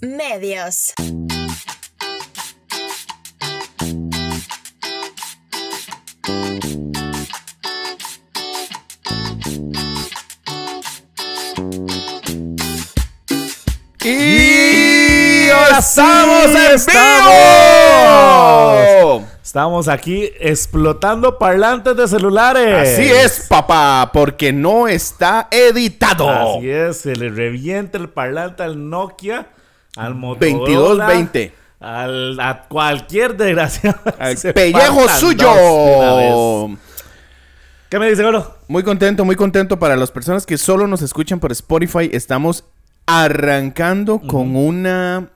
Medios. Y estamos en estamos. vivo. Estamos aquí explotando parlantes de celulares. Así es, papá, porque no está editado. Así es, se le revienta el parlante al Nokia, al Motorola. 2220. Al, a cualquier desgracia. Al pellejo suyo. ¿Qué me dice, Goro? Muy contento, muy contento para las personas que solo nos escuchan por Spotify. Estamos arrancando con una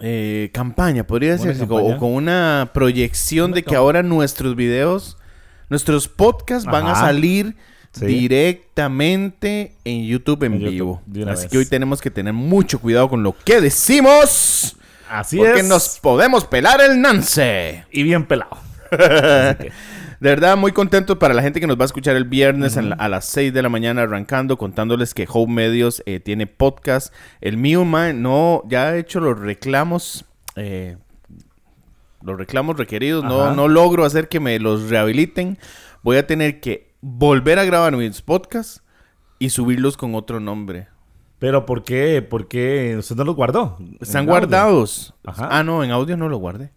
eh, campaña, podría decirse, o con una proyección de que ahora nuestros videos, nuestros podcasts van a salir Sí. directamente en YouTube en, vivo. Así vez. que hoy tenemos que tener mucho cuidado con lo que decimos. Así porque es. nos podemos pelar el nance. Y bien pelado. De verdad, muy contento para la gente que nos va a escuchar el viernes la- a las 6 de la mañana arrancando, contándoles que Home Medios eh, tiene podcast. El mío, man, no, ya he hecho los reclamos, eh, los reclamos requeridos. No, no logro hacer que me los rehabiliten. Voy a tener que volver a grabar mis podcasts y subirlos con otro nombre. Pero ¿por qué? ¿Por qué usted no los guardó? Están guardados. Ajá. Ah, no, en audio no lo guardé.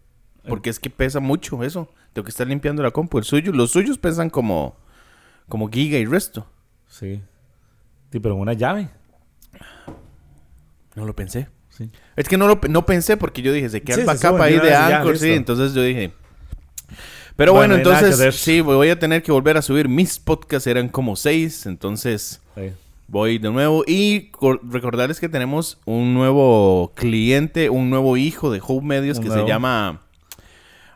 Porque es que pesa mucho eso. Tengo que estar limpiando la compu. El suyo, los suyos pesan como, como giga y resto. Sí. Sí, pero una llave. No lo pensé. Sí. Es que no lo no pensé porque yo dije, se queda el backup ahí de Anchor, sí. Entonces yo dije. Pero Bueno, entonces sí, voy a tener que volver a subir mis podcasts. Eran como seis. Entonces Sí. voy de nuevo. Y co- recordarles que tenemos un nuevo cliente, un nuevo hijo de Hope Medios Un que nuevo. se llama.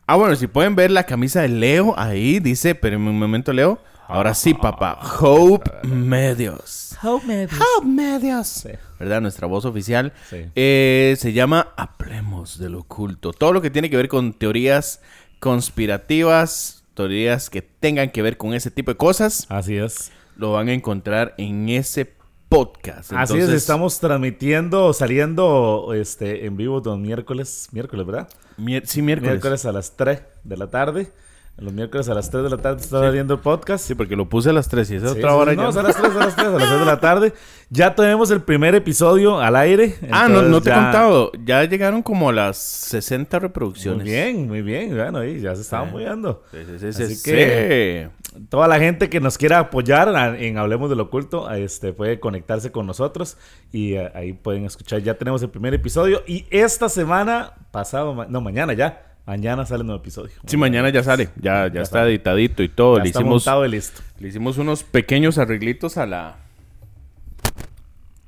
Ah, bueno, si pueden ver la camisa de Leo ahí, dice, pero en un momento, Leo. Ahora sí, papá. Hope Medios. Hope Medios. Hope Medios. Sí. ¿Verdad? Nuestra voz oficial. Sí. Eh, se llama Hablemos del Oculto. Todo lo que tiene que ver con teorías conspirativas, teorías que tengan que ver con ese tipo de cosas, Así es. lo van a encontrar en ese podcast. Así es, estamos transmitiendo, saliendo este, en vivo los miércoles, miércoles, ¿verdad? mier- sí, miércoles. Miércoles a las 3 de la tarde. Los miércoles a las 3 de la tarde está saliendo el podcast. Sí, porque lo puse a las 3 y esa Sí, otra sí, hora no, ya. es a las 3, a las 3, a las 3 de la tarde. Ya tenemos el primer episodio al aire. Ah, no, no te he contado. Ya llegaron como a las 60 reproducciones. Muy bien, muy bien. Bueno, ahí ya se estaba Sí. apoyando. Sí, sí, sí, sí, Así sí. que- Toda la gente que nos quiera apoyar en Hablemos del Oculto este, puede conectarse con nosotros y eh, ahí pueden escuchar. Ya tenemos el primer episodio y esta semana, pasado, no, mañana ya. Mañana sale un nuevo episodio. Sí, mañana ya sale. Ya, ya, Ya está sale. editadito y todo. Ya Le está hicimos, montado y listo. le hicimos unos pequeños arreglitos a la.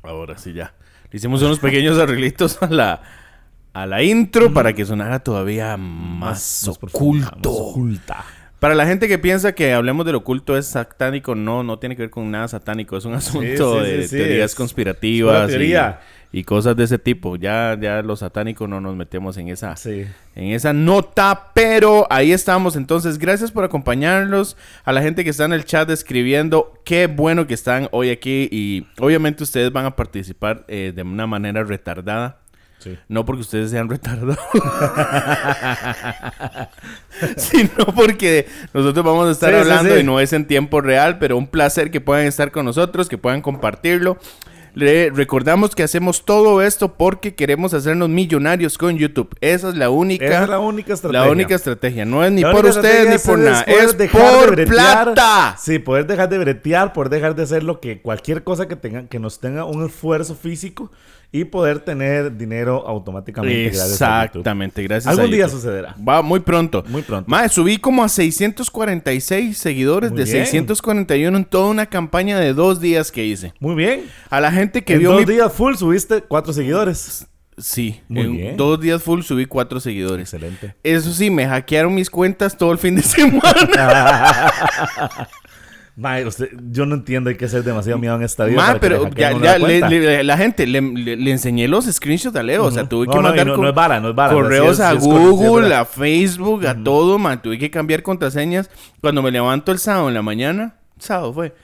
Ahora sí ya. Le hicimos unos pequeños arreglitos a la. A la intro para que sonara todavía más, oculto. más oculta. Para la gente que piensa que hablemos del oculto es satánico, no, no tiene que ver con nada satánico. Es un asunto sí, sí, de teorías es conspirativas y, teoría. y cosas de ese tipo. Ya, ya los satánicos no nos metemos en esa, Sí. en esa nota, pero ahí estamos. Entonces, gracias por acompañarnos. A la gente que está en el chat escribiendo, qué bueno que están hoy aquí. Y obviamente ustedes van a participar eh, de una manera retardada. Sí. No porque ustedes sean retardados. sino porque nosotros vamos a estar sí, hablando sí. y no es en tiempo real, pero un placer que puedan estar con nosotros, que puedan compartirlo. Le recordamos que hacemos todo esto porque queremos hacernos millonarios con YouTube. Esa es la única, Esa es la única estrategia. la única estrategia. No es ni La por ustedes ni por nada. Es de por bretear. plata. Sí, poder dejar de bretear, poder dejar de hacer lo que cualquier cosa que tenga, que nos tenga un esfuerzo físico y poder tener dinero automáticamente. gracias a YouTube. Exactamente, gracias a Algún día YouTube. sucederá. Va muy pronto. Muy pronto. Mae, subí como a 646 seguidores Muy de bien. 641 en toda una campaña de dos días que hice. Muy bien. A la gente que en vio dos mi... días full subiste cuatro seguidores. Sí, Muy en bien. dos días full subí cuatro seguidores. Excelente. Eso sí, me hackearon mis cuentas todo el fin de semana. Mae, usted- yo no entiendo, hay que ser demasiado miedo en esta vida. Mae, pero ya, ya la le- le- la gente le, le- enseñé los screenshots a Leo. O sea, tuve No, que no, mandar no- es vara, es vara, correos sí es- a es Google, a Facebook, a todo, man. Tuve que cambiar contraseñas. Cuando me levanto el sábado en la mañana, sábado fue.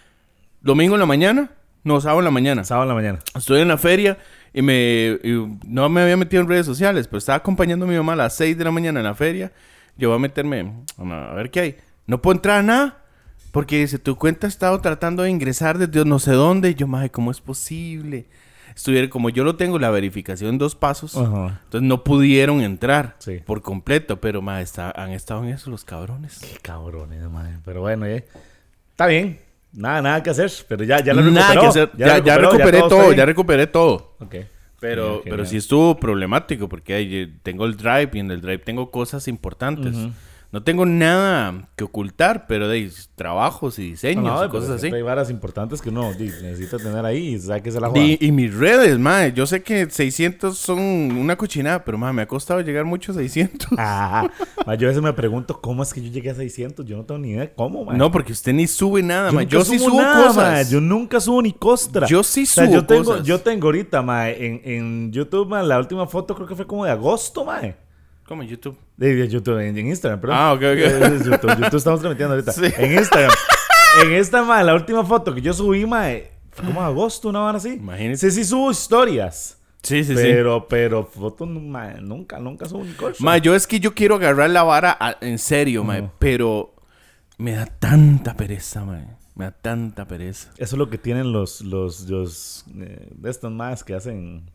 Domingo en la mañana, no, sábado en la mañana. Sábado en la mañana. Estoy en la feria Y me y no me había metido en redes sociales, pero estaba acompañando a mi mamá a las 6 de la mañana en la feria. Yo voy a meterme a ver qué hay. No puedo entrar a nada. Porque dice, tu cuenta ha estado tratando de ingresar desde no sé dónde. Y yo, madre, ¿cómo es posible? Estuviera, como yo lo tengo, la verificación en dos pasos. Ajá. Entonces no pudieron entrar Sí. por completo. Pero, madre, está- han estado en eso los cabrones. Qué cabrones, madre. Pero bueno, eh. Está bien. Nada, nada que hacer. Pero ya, ya lo recuperó. Nada que hacer. Ya, ya recuperó, recuperé todo, ya recuperé todo. Ok. Pero, Genial, pero sí estuvo problemático porque eh, tengo el drive y en el drive tengo cosas importantes. No tengo nada que ocultar, pero de trabajos y diseños No, no, y cosas así. Hay varas importantes que uno di, necesita tener ahí y sabe que se la. Y, y mis redes, madre. Yo sé que 600 son una cochinada, pero madre, me ha costado llegar mucho a 600. Ah, yo a veces me pregunto cómo es que yo llegué a 600. Yo no tengo ni idea cómo, man. No, porque usted ni sube nada, yo, Yo sí subo nada, cosas. Yo nunca subo ni costra. Yo sí O sea, subo yo tengo, cosas. Yo tengo ahorita, ma, en, en YouTube, ma, la última foto creo que fue como de agosto, ma. ¿Cómo en YouTube? De, YouTube, en, en Instagram, perdón. Ah, ok, ok. Eh, YouTube, YouTube estamos transmitiendo ahorita. Sí. En Instagram. en esta, ma, la última foto que yo subí, ma, fue como agosto, una hora así. Imagínese. Sí, sí subo historias. Sí, sí, sí. pero, pero fotos, ma, nunca, nunca subo ni cosa. Ma, yo es que yo quiero agarrar la vara a- en serio, ma, pero me da tanta pereza, ma. Me da tanta pereza. Eso es lo que tienen los, los, los eh, de estos más que hacen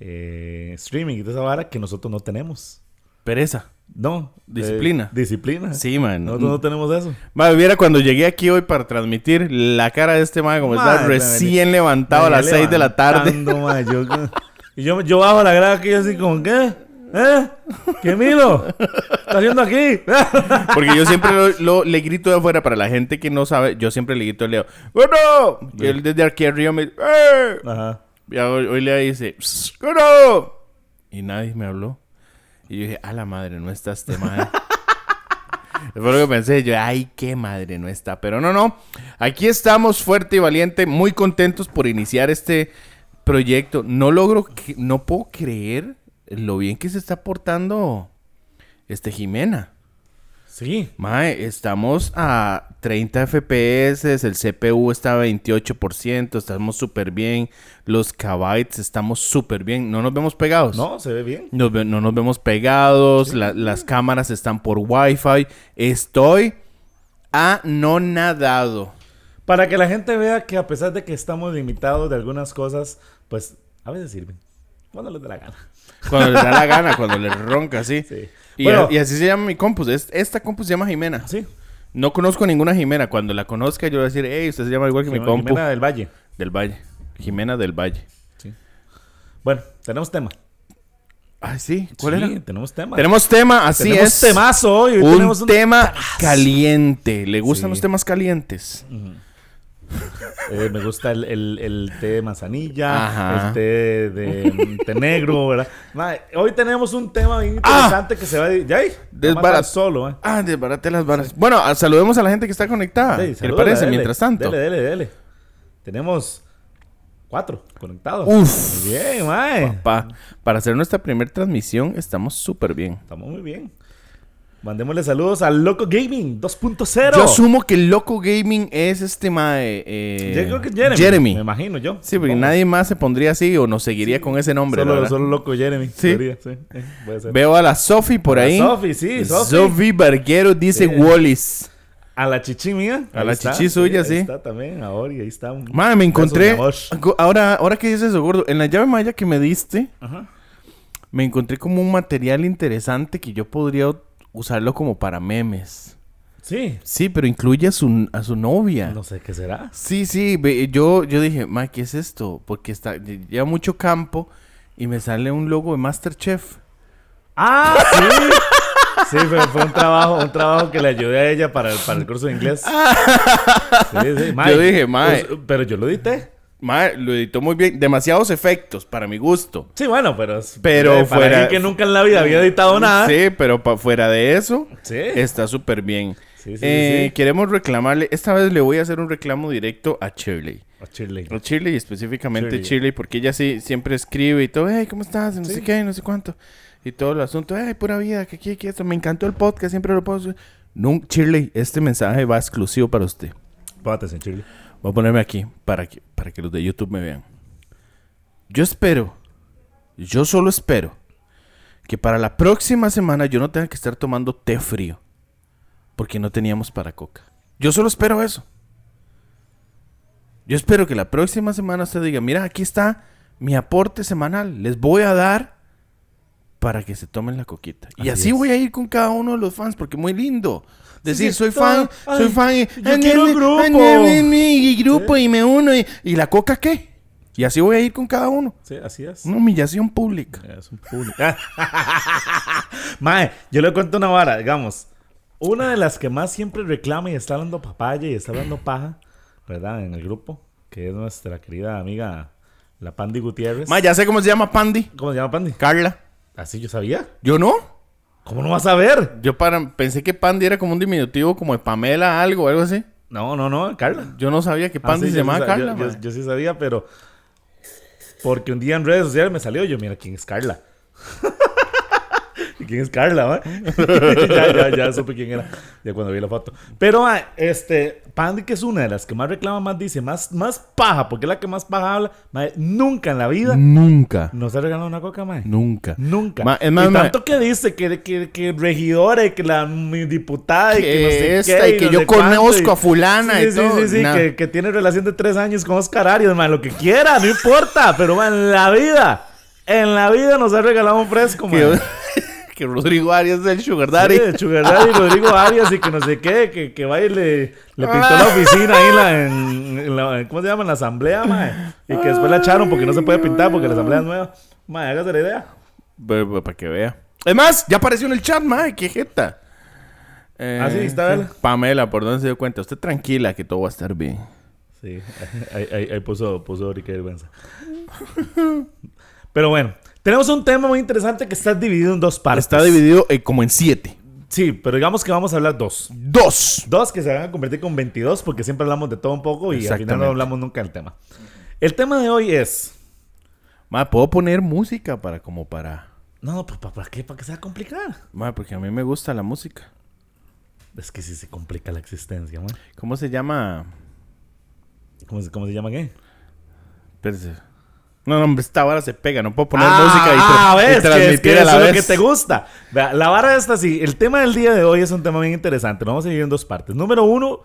eh, streaming y de esa vara que nosotros no tenemos. Pereza. No. eh, Disciplina. disciplina. Sí, man. Nosotros no tenemos eso. Ma, viera cuando llegué aquí hoy para transmitir la cara de este ma como está Madre, recién levantado a las 6 de la tarde. levantando, ma, yo- y yo, yo bajo la grada yo así como, ¿qué? ¿Eh? ¿Qué Milo? ¿Estás haciendo aquí? Porque yo siempre lo, lo- le grito de afuera para la gente que no sabe. Yo siempre le grito a Leo. ¡Bueno! Y él desde aquí arriba me dice. ¡Eh! Ajá. Y hoy, hoy Leo dice. ¡Bueno! Y nadie me habló. Y yo dije, a la madre, no está este madre. Fue lo que pensé yo, ay, qué madre no está. Pero no, no. Aquí estamos fuerte y valiente, muy contentos por iniciar este proyecto. No logro, no puedo creer lo bien que se está portando este Jimena. Sí. Mae, estamos a 30 FPS, el CPU está a 28%, estamos súper bien, los kbytes estamos súper bien, no nos vemos pegados. No, se ve bien. Nos ve- no nos vemos pegados, la- las cámaras están por Wi-Fi. Estoy anonadado. Para que la gente vea que a pesar de que estamos limitados de algunas cosas, pues a veces sirven. Cuando les dé la gana. Cuando les da la gana, cuando les ronca, sí. Sí. Y, Bueno. y así se llama mi compus. Es- esta compus se llama Jimena. Sí. No conozco ninguna Jimena. Cuando la conozca, yo voy a decir, hey, usted se llama igual que mi compu. Jimena del Valle. Del Valle. Jimena del Valle. Sí. Bueno, tenemos tema. Ay, sí. ¿Cuál Sí, era? Tenemos tema. Tenemos tema, así Tenemos es. temazo hoy. Hoy un, tenemos tema caliente. ¿Le gustan Sí. los temas calientes? Eh, me gusta el, el- el té de manzanilla, Ajá. el té de té negro, ¿verdad? Hoy tenemos un tema bien Ah. interesante que se va a... Desbarat- solo, ¿eh? Ah, desbarate las varas. Bueno, ah, saludemos a la gente que está conectada. Sí, ¿Qué le parece? dele, Mientras tanto. Dele, dele, dele. Tenemos cuatro conectados. Uf. Muy bien, mae. Pa- para hacer nuestra primera transmisión, estamos súper bien. Estamos muy bien. Mandémosle saludos al Loco Gaming 2.0. Yo asumo que el Loco Gaming es este mae. eh, Yo creo que Jeremy. Jeremy. Me imagino yo. Sí, porque nadie más se pondría así o nos seguiría con ese nombre. Solo, ¿verdad? solo Loco Jeremy. Sí. debería, sí, eh, puede ser. Veo a la Sofi por ahí. Sofi, sí, Sofi. Sofi Barguero dice Sí. Wallis. A la chichi mía. A ahí la está, chichi suya, ahí sí. está también, ahora y ahí está. Madre, me encontré. Ahora, ahora que dices eso, gordo, en la llave maya que me diste, Ajá. me encontré como un material interesante que yo podría usarlo como para memes. Sí. Sí, pero incluye a su, a su novia. No sé qué será. Sí, sí, yo, yo dije, ma, ¿qué es esto? Porque está, lleva mucho campo y me sale un logo de Masterchef. Ah, sí. Sí, fue, fue un trabajo, un trabajo que le ayudé a ella para el, para el curso de inglés. Sí, sí. Mae, Yo dije, mae. pues, pero yo lo edité. Ma, lo editó muy bien. Demasiados efectos para mi gusto. Sí, bueno, pero. Pero eh, fuera- que nunca en la vida había editado nada. Sí, pero pa- fuera de eso, Sí. está súper bien. Sí, sí, Eh, sí. Queremos reclamarle, esta vez le voy a hacer un reclamo directo a Shirley. A Shirley. A Shirley, específicamente Shirley. Shirley, porque ella sí siempre escribe y todo, hey, ¿cómo estás? No sé qué, no sé cuánto. Y todo el asunto, hey, pura vida, que aquí, que esto. Me encantó el podcast, siempre lo puedo... No, Shirley, este mensaje va exclusivo para usted. Atención, Shirley. Voy a ponerme aquí para que, para que los de YouTube me vean. Yo espero Yo solo espero que para la próxima semana yo no tenga que estar tomando té frío. Porque no teníamos para coca. Yo solo espero eso. Yo espero que la próxima semana usted diga, mira, aquí está mi aporte semanal. Les voy a dar para que se tomen la coquita. y Así así es. voy a ir con cada uno de los fans, porque muy lindo. Decir, soy fan, Ay, soy fan. y- yo quiero ay, grupo. y grupo y me uno. Y, ¿y la coca qué? Y así voy a ir con cada uno. Sí, así es. Una humillación pública. Es un público. Mae, yo le cuento una vara, digamos. Una de las que más siempre reclama y está hablando papaya y está hablando paja, ¿verdad? En el grupo, que es nuestra querida amiga, la Pandy Gutiérrez. Ma, ya sé cómo se llama Pandy. ¿Cómo se llama Pandy? Carla. Así yo sabía. ¿Yo no? ¿Cómo no vas a ver? Yo para, pensé que Pandy era como un diminutivo como de Pamela, algo, algo así. No, no, no, Carla. Yo no sabía que Ah, Pandy sí, se sí llamaba Carla. Yo, yo sí sabía, pero. Porque un día en redes sociales me salió yo, mira, ¿quién es Carla? ¿Y ¿Quién es Carla, ya, ya, ya supe quién era. Ya cuando vi la foto. Pero, ma, este, Pandy, que es una de las que más reclama, más dice, más, más paja, porque es la que más paja habla, ma, nunca en la vida Nunca. nos ha regalado una coca, ma. Nunca. Nunca. Ma, es más, y ma- tanto que dice que, que, que regidora y que la mi diputada y que, Que no sé esta qué, y que no yo conozco a fulana sí, y sí, todo, Sí, sí, nada. que, que tiene relación de tres años con Oscar Arias, lo que quiera, no importa. Pero, man, en la vida, en la vida nos ha regalado un fresco, man. Que, Rodrigo Arias es el Sugar Daddy. Sí, Sugar Daddy, Rodrigo Arias y que no sé qué, que, que va y le, le pintó la oficina ahí en la, en, en la- ¿cómo se llama? En la asamblea, man. Y que después la echaron porque no se puede pintar porque la asamblea es nueva. Man, hágase la idea. Para que vea. Además, ya apareció en el chat, ma. Qué jeta. Eh, Ah, sí, está él. Pamela, ¿por dónde se dio cuenta? Usted tranquila que todo va a estar bien. Sí, ahí, ahí, ahí puso, puso Ricky vergüenza. Pero bueno, tenemos un tema muy interesante que está dividido en dos partes. Está dividido eh, como en siete. Sí, pero digamos que vamos a hablar dos. Dos. Dos que se van a convertir con 22 porque siempre hablamos de todo un poco y al final no hablamos nunca del tema. El tema de hoy es... Ma, puedo poner música para como para. No, ¿para, para qué? ¿Para que sea complicada? Ma, porque a mí me gusta la música. Es que sí se complica la existencia, man. ¿Cómo se llama? ¿Cómo se, cómo se llama qué? Espérese. No, no, esta vara se pega. No puedo poner ah, música y, ah, y ves, es, transmitir que a la eso es vez. lo que te gusta. Vea, la vara esta sí. El tema del día de hoy es un tema bien interesante. Lo vamos a dividir en dos partes. Número uno,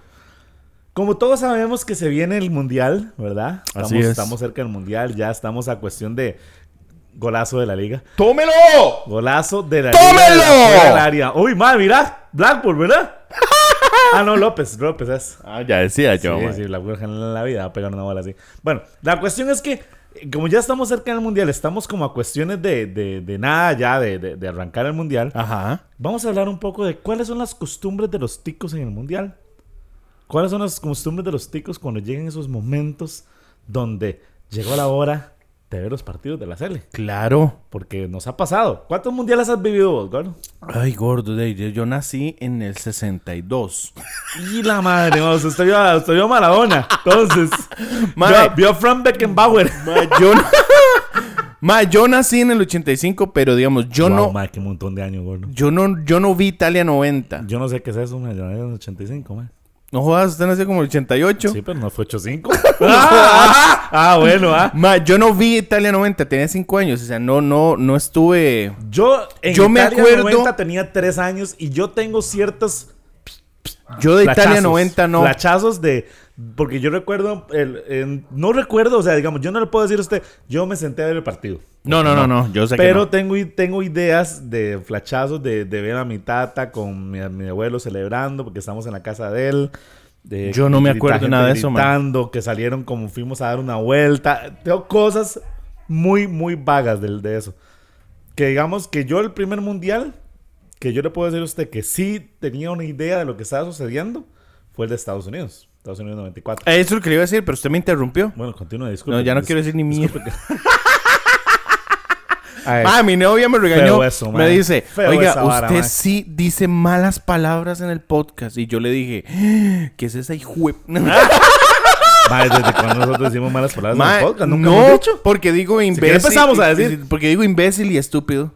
como todos sabemos que se viene el mundial, ¿verdad? Estamos, Así es. estamos cerca del mundial. Ya estamos a cuestión de golazo de la liga. ¡Tómelo! Golazo de la ¡Tómelo! liga. del área. Uy, madre, mira. Blackpool, ¿verdad? ah, no, López. López es. Ah, ya decía yo, Sí, ma. sí, la Blackpool en la vida va a pegar una bola así. Bueno, la cuestión es que, como ya estamos cerca del mundial, estamos como a cuestiones de, de, de nada ya, de, de- de arrancar el mundial. Ajá. Vamos a hablar un poco de cuáles son las costumbres de los ticos en el mundial. ¿Cuáles son las costumbres de los ticos cuando llegan esos momentos donde llegó la hora de ver los partidos de la Sele? Claro. Porque nos ha pasado. ¿Cuántos mundiales has vivido vos, gordo? Ay, gordo, yo, yo nací en el 62. Y la madre, vamos, usted vio, a- usted vio a Maradona. Entonces, Madre. vio, a- vio a Frank Beckenbauer. Ma, yo, yo nací en el 85, pero digamos, yo Wow, no, madre, qué montón de años, gordo. yo no, yo no vi Italia 90. Yo no sé qué es eso, me llamé en el 85, man. No jodas, usted nació como el 88. Sí, pero no fue 85. ah, ah, bueno, ah. Ma, yo no vi Italia 90, tenía 5 años, o sea, no, no, no estuve. Yo en Yo me Italia acuerdo- 90 tenía 3 años y yo tengo ciertos Yo de Italia flachazos, 90 no. Flachazos de... Porque yo recuerdo... El, en- no recuerdo, o sea, digamos, yo no le puedo decir a usted, yo me senté a ver el partido. No, no, no, no, yo sé Pero que no. tengo, tengo ideas de flachazos de, de ver a mi tata con mi, mi abuelo celebrando porque estamos en la casa de él. de Yo no me acuerdo nada de eso, man. gritando, que salieron como fuimos a dar una vuelta. Tengo cosas muy, muy vagas del, de eso. Que digamos que yo el primer mundial, que yo le puedo decir a usted que sí tenía una idea de lo que estaba sucediendo, fue el de Estados Unidos. Estados Unidos 94. Eso es lo que le iba a decir, pero usted me interrumpió. Bueno, continúa, disculpe. No, ya no quiero decir ni mierda. Ah, mi novia me regañó. Eso, me dice, Feo oiga, vara, usted man. sí dice malas palabras en el podcast. Y yo le dije, ¿qué es esa hijo? Mae, ¿desde cuando nosotros decimos malas palabras en el podcast? ¿Nunca no, hemos dicho? porque digo imbécil. empezamos a decir. Porque digo imbécil y estúpido.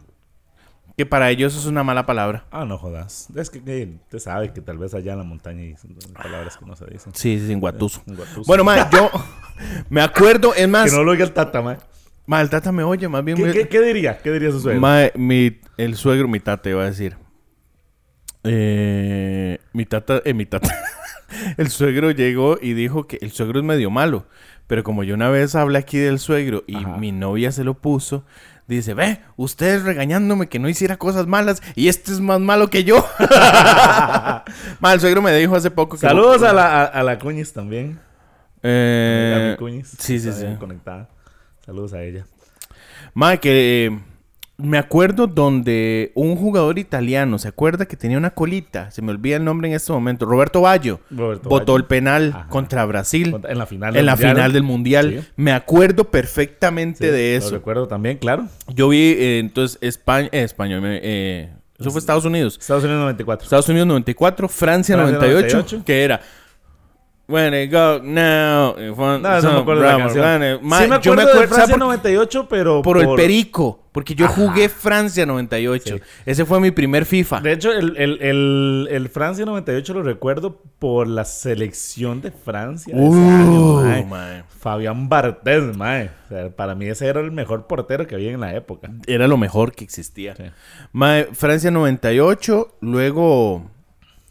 Que para ellos es una mala palabra. Ah, no jodas. Es que, que usted sabe que tal vez allá en la montaña hay palabras que no se dicen. Sí, sí, en guatuso. Guatuso. Bueno, ma, yo me acuerdo, es más, Que no lo oiga el tata, mae. Ma, el tata me oye, más bien... ¿Qué, me- qué- qué diría? ¿Qué diría su suegro? Ma, mi, el suegro, mi tata, iba a decir. Eh, mi tata, eh, mi tata. el suegro llegó y dijo que el suegro es medio malo. Pero como yo una vez hablé aquí del suegro y Ajá. mi novia se lo puso, dice, ve, ustedes regañándome que no hiciera cosas malas y este es más malo que yo. Ma, el suegro me dijo hace poco que... Saludos a la, a, a la Cuñiz también. a Eh, mi Cuñiz. sí, sí, sí. conectada. Saludos a ella. Ma, que eh, me acuerdo donde un jugador italiano, ¿se acuerda que tenía una colita? Se me olvida el nombre en este momento. Roberto Baggio. Roberto Votó Baggio. el penal Ajá. contra Brasil. En la final en la Mundial. final del Mundial. Sí. Me acuerdo perfectamente Sí, de Lo eso. recuerdo también, claro. Yo vi eh, entonces España, eh, España, eh, eso fue Estados Unidos. Estados Unidos 94. Estados Unidos 94, Francia, Francia 98, 98. que era When it go now. one- No, no me acuerdo de la canción. Ma, sí me yo acuerdo de Francia ¿sabe por- 98, pero por, el perico, porque yo jugué Francia 98. Sí. Ese fue mi primer FIFA. De hecho, el, el, el, el Francia 98 lo recuerdo por la selección de Francia. de ese año, mae. Fabián Barthez, mae. O sea, para mí ese era el mejor portero que había en la época. Era lo mejor que existía. Sí. Mae, Francia 98, luego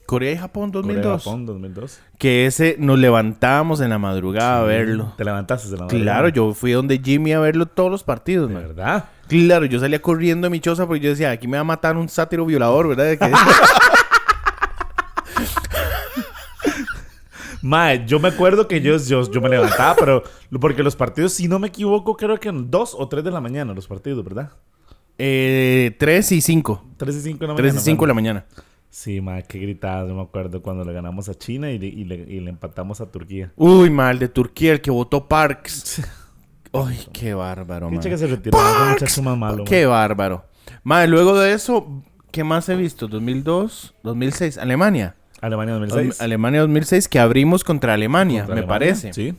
Corea y Japón Corea, 2002. Japón 2002. Que ese nos levantábamos en la madrugada a verlo. Te levantaste de la madrugada. Claro, yo fui donde Jimmy a verlo todos los partidos, De mae. verdad. Claro, yo salía corriendo de mi choza porque yo decía, aquí me va a matar un sátiro violador, ¿verdad? Mae, yo me acuerdo que yo, yo, yo me levantaba, pero porque los partidos, si no me equivoco, creo que en 2 o 3 de la mañana los partidos, ¿verdad? eh, 3 y 5. 3 y 5 de la 3 mañana. y 5 de la mañana. Sí, mae, qué gritadas, yo me acuerdo cuando le ganamos a China y le, y le, y le empatamos a Turquía. Uy, mal de Turquía, el que votó Parks. Uy, qué bárbaro, man. que se retiró, Parks. malo. Qué bárbaro. Madre, luego de eso, ¿qué más he visto? 2002, 2006, Alemania. Alemania 2006. Alemania 2006, que abrimos contra Alemania, Contra me Alemania, parece. Sí.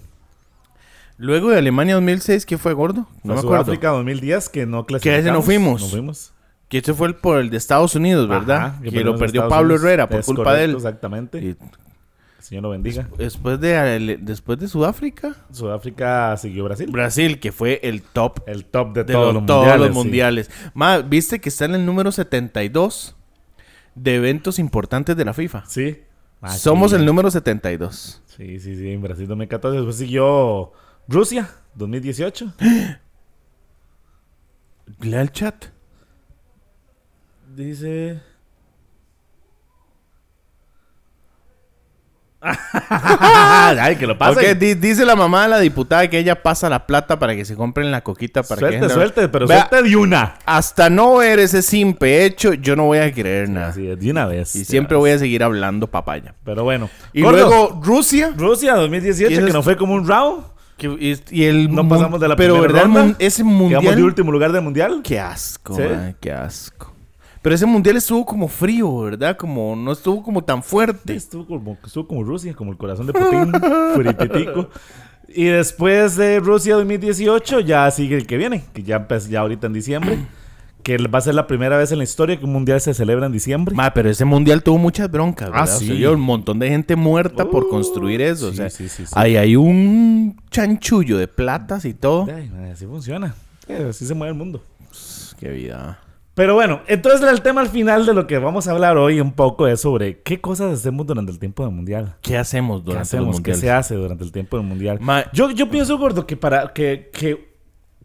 Luego de Alemania 2006, ¿qué fue, gordo? No me acuerdo. Sudáfrica 2010 que no Que clasificamos. ese no fuimos. No fuimos. Que ese fue el por el de Estados Unidos, ¿verdad? Ajá, que lo perdió Estados Pablo Unidos. Herrera por culpa correcto, de él. Exactamente. Y El Señor lo bendiga. después de, después de Sudáfrica, Sudáfrica siguió Brasil. Brasil, que fue el top El top de, de todos, los- los todos mundiales. sí. ¿viste que está en el número 72 de eventos importantes de la FIFA? Sí. Ah, Somos sí. el número 72. Sí, sí, sí. En Brasil 2014. Después siguió Rusia 2018. Lea el chat. Dice. Ay, que lo pase. Ok, di- dice la mamá de la diputada que ella pasa la plata para que se compren la coquita para suelte, que... suelte, pero Vea, suelte de una. Hasta no ver ese simple hecho, yo no voy a creer nada. Así es, de una vez. y siempre voy a seguir hablando papaya. Pero bueno. Y Gordo, luego Rusia. Rusia 2018, ¿Y eso que es- no fue como un round. que- y, y el No pasamos de la Pero primera ¿verdad? Ronda. ese Quedamos de mundial... último lugar del mundial. Qué asco, qué asco. Pero ese mundial estuvo como frío, ¿verdad? Como no estuvo como tan fuerte. Estuvo como, estuvo como Rusia, como el corazón de Putin, furipitico. Y después de Rusia 2018 ya sigue el que viene, que ya empezó ya ahorita en diciembre, que va a ser la primera vez en la historia que un mundial se celebra en diciembre. Ma, pero ese mundial tuvo muchas broncas, Ah, ¿verdad? O sea, sí. yo, un montón de gente muerta por Uh, construir eso. o sí, sea, sí, sí, sí. ahí hay un chanchullo de platas y todo. Ay, así funciona. Así se mueve el mundo. Qué vida. Pero bueno, entonces el tema al final de lo que vamos a hablar hoy un poco es sobre qué cosas hacemos durante el tiempo del mundial. ¿Qué hacemos ¿Qué durante hacemos? los ¿Qué mundiales? se hace durante el tiempo del mundial? Ma- yo, yo pienso, gordo, que para que, que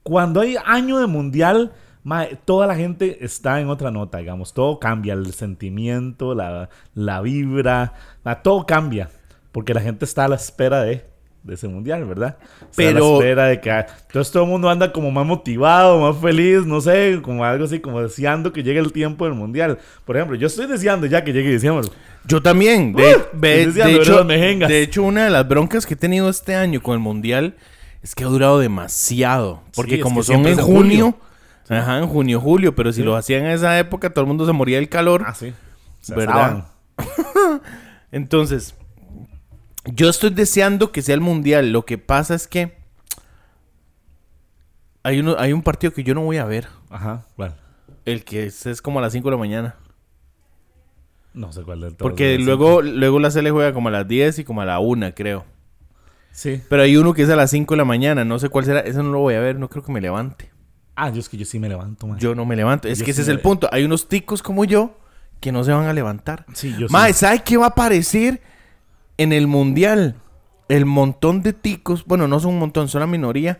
cuando hay año de mundial, ma, toda la gente está en otra nota, digamos. Todo cambia, el sentimiento, la, la vibra, ma, todo cambia. Porque la gente está a la espera de, de ese mundial, ¿verdad? Pero- la espera de que... Entonces todo el mundo anda como más motivado, más feliz, no sé, como algo así, como deseando que llegue el tiempo del mundial. Por ejemplo, yo estoy deseando ya que llegue diciembre. Yo también. De, Uh, de hecho, de una de las broncas que he tenido este año con el mundial es que ha durado demasiado. Porque Sí, es como que son en en junio, julio. ajá, en junio, julio, pero si Sí. lo hacían en esa época, todo el mundo se moría del calor. Ah, sí. Se ¿Verdad? Entonces, yo estoy deseando que sea el mundial. Lo que pasa es que hay, uno, hay un partido que yo no voy a ver. Ajá, bueno. El que es, es como a las 5 de la mañana. No sé cuál del todo. Porque luego, luego la Sele juega como a las 10 y como a la 1, creo. Sí. Pero hay uno que es a las 5 de la mañana, no sé cuál será, ese no lo voy a ver, no creo que me levante. Ah, yo es que yo sí me levanto, mae. Yo no me levanto, es Yo que ese sí es el punto. Hay unos ticos como yo que no se van a levantar. Sí, yo sí. Mae, ¿sabe qué va a aparecer en el mundial? El montón de ticos, bueno, no son un montón, son la minoría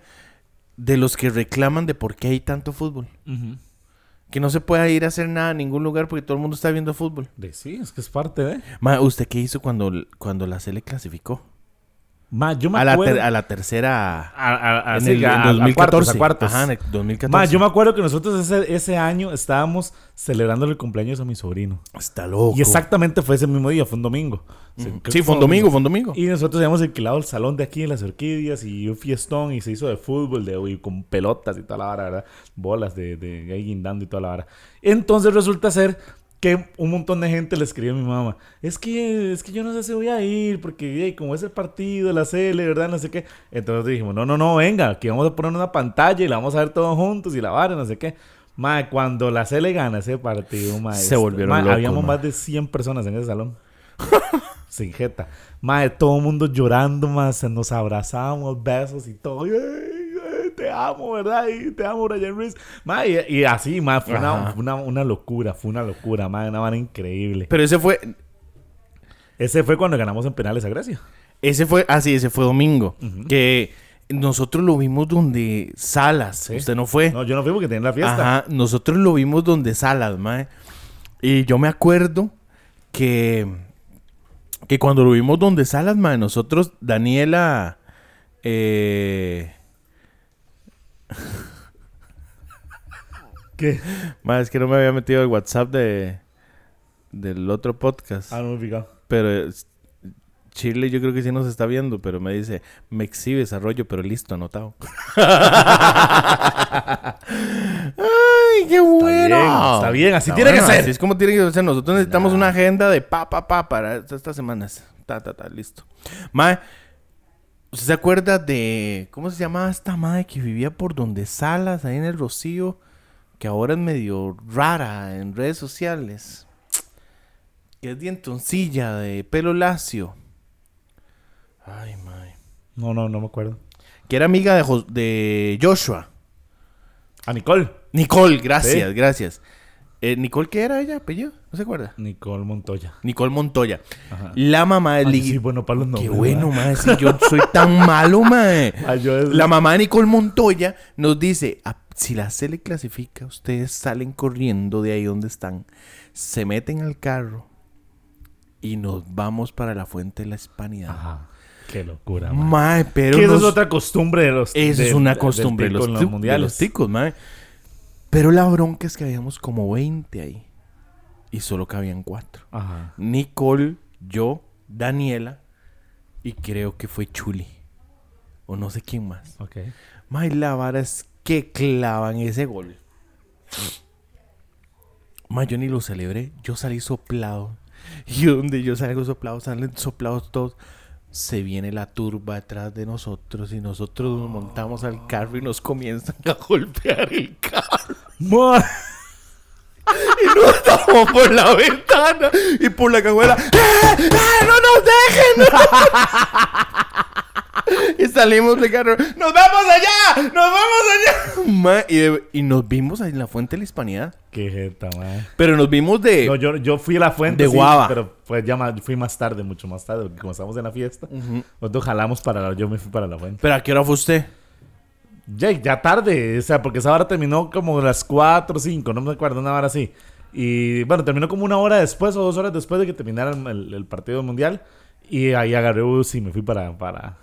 de los que reclaman de por qué hay tanto fútbol. Que no se puede ir a hacer nada a ningún lugar porque todo el mundo está viendo fútbol. De sí, es que es parte de. Ma, ¿usted qué hizo cuando, cuando la Sele clasificó? Ma, yo me A la, acuerdo. ter- a la tercera... a, a- a- en sí, el a- en a 2014. cuartos, a cuartos. Ajá, en el 2014. Ma, yo me acuerdo que nosotros ese, ese año estábamos celebrando el cumpleaños a mi sobrino. Está loco. Y exactamente fue ese mismo día, fue un domingo. Sí, creo Sí, fue un domingo, fue un domingo. Y nosotros habíamos alquilado el salón de aquí en las orquídeas y un fiestón y se hizo de fútbol, de, y con pelotas y toda la vara, ¿verdad? Bolas de, de ahí guindando y toda la vara. Entonces resulta ser que un montón de gente le escribió a mi mamá, es que, es que yo no sé si voy a ir porque ey, como es el partido, la CL, ¿verdad? No sé qué. Entonces dijimos, no, no, no, venga, aquí vamos a poner una pantalla y la vamos a ver todos juntos y la vara, no sé qué. Ma, cuando la CL gana ese partido, ma, Se volvieron ma, locos, Habíamos más de 100 personas en ese salón. Sin jeta. Madre, todo el mundo llorando, más nos abrazábamos, besos y todo. Y, "Ay, ay, te amo, ¿verdad? Y te amo, Brian Ruiz. Madre, y, y así, madre, fue, una, una, una locura, fue una locura, madre, una vara increíble. Pero ese fue... Ese fue cuando ganamos en penales a Grecia. Ese fue... Ah, sí, ese fue domingo. Que nosotros lo vimos donde Salas. Sí. Usted no fue. No, yo no fui porque tenía la fiesta. Ajá, nosotros lo vimos donde Salas, mae. Y yo me acuerdo que, que cuando lo vimos donde Salas, mae, nosotros, Daniela, eh, ¿Qué? mae, es que no me había metido el WhatsApp de, del otro podcast. Ah, no me he fijado. Pero Chile yo creo que sí nos está viendo, pero me dice, me exhibes arroyo, pero listo, anotado. ¡Ay, qué bueno! bien, está bien, así tiene que ser. Así es como tiene que ser. Nosotros necesitamos una agenda de pa, pa, pa para estas semanas. Ta, ta, ta, listo. Mae, ¿usted se acuerda de... ¿Cómo se llamaba esta madre que vivía por donde Salas, ahí en el Rocío? Que ahora es medio rara en redes sociales. Que es dientoncilla, de pelo lacio. Ay, mae. No, no, no me acuerdo. Que era amiga de, de Joshua. A Nicole. Nicole, gracias, Sí. gracias. Eh, ¿Nicole qué era ella, apellido? ¿No se acuerda? Nicole Montoya. Nicole Montoya. Ajá. La mamá de Ligi- sí, bueno, para los Qué nombres. bueno, ¿verdad? mae. Si yo soy tan malo, es- La mamá de Nicole Montoya nos dice: "Ah, si la se le clasifica, ustedes salen corriendo de ahí donde están, se meten al carro y nos vamos para la fuente de la hispanidad. Ajá. Qué locura. Mae, pero Que nos- es otra costumbre de los Esa es una costumbre de los ticos, mae. Pero la bronca es que habíamos como 20 ahí. Y solo cabían cuatro. Ajá. Nicole, yo, Daniela y creo que fue Chuli. O no sé quién más. Ok. Mae, la vara es que clavan ese gol. Mae, yo ni lo celebré. Yo salí soplado. Y donde yo salgo soplado, salen soplados todos. Se viene la turba detrás de nosotros y nosotros nos montamos al carro y nos comienzan a golpear el carro. Y nos estamos por la ventana y por la cajuela. ¡Eh! ¡Eh! ¡No nos dejen! y salimos del carro. ¡Nos vamos allá! ¡Nos vamos allá! Ma, y, de- y nos vimos ahí en la fuente de la hispanidad. Qué jeta, man. Pero nos vimos de. No, yo, yo fui a la fuente. de sí, guava. Pero pues ya más, fui más tarde, mucho más tarde, porque como estábamos en la fiesta, nosotros jalamos para la, yo me fui para la fuente. ¿Pero a qué hora fue usted? Ya, ya tarde, o sea, porque esa hora terminó como a las 4 o 5, no me acuerdo, una hora así. Y bueno, terminó como una hora después o dos horas después de que terminara el partido mundial. Y ahí agarré bus y me fui para, para,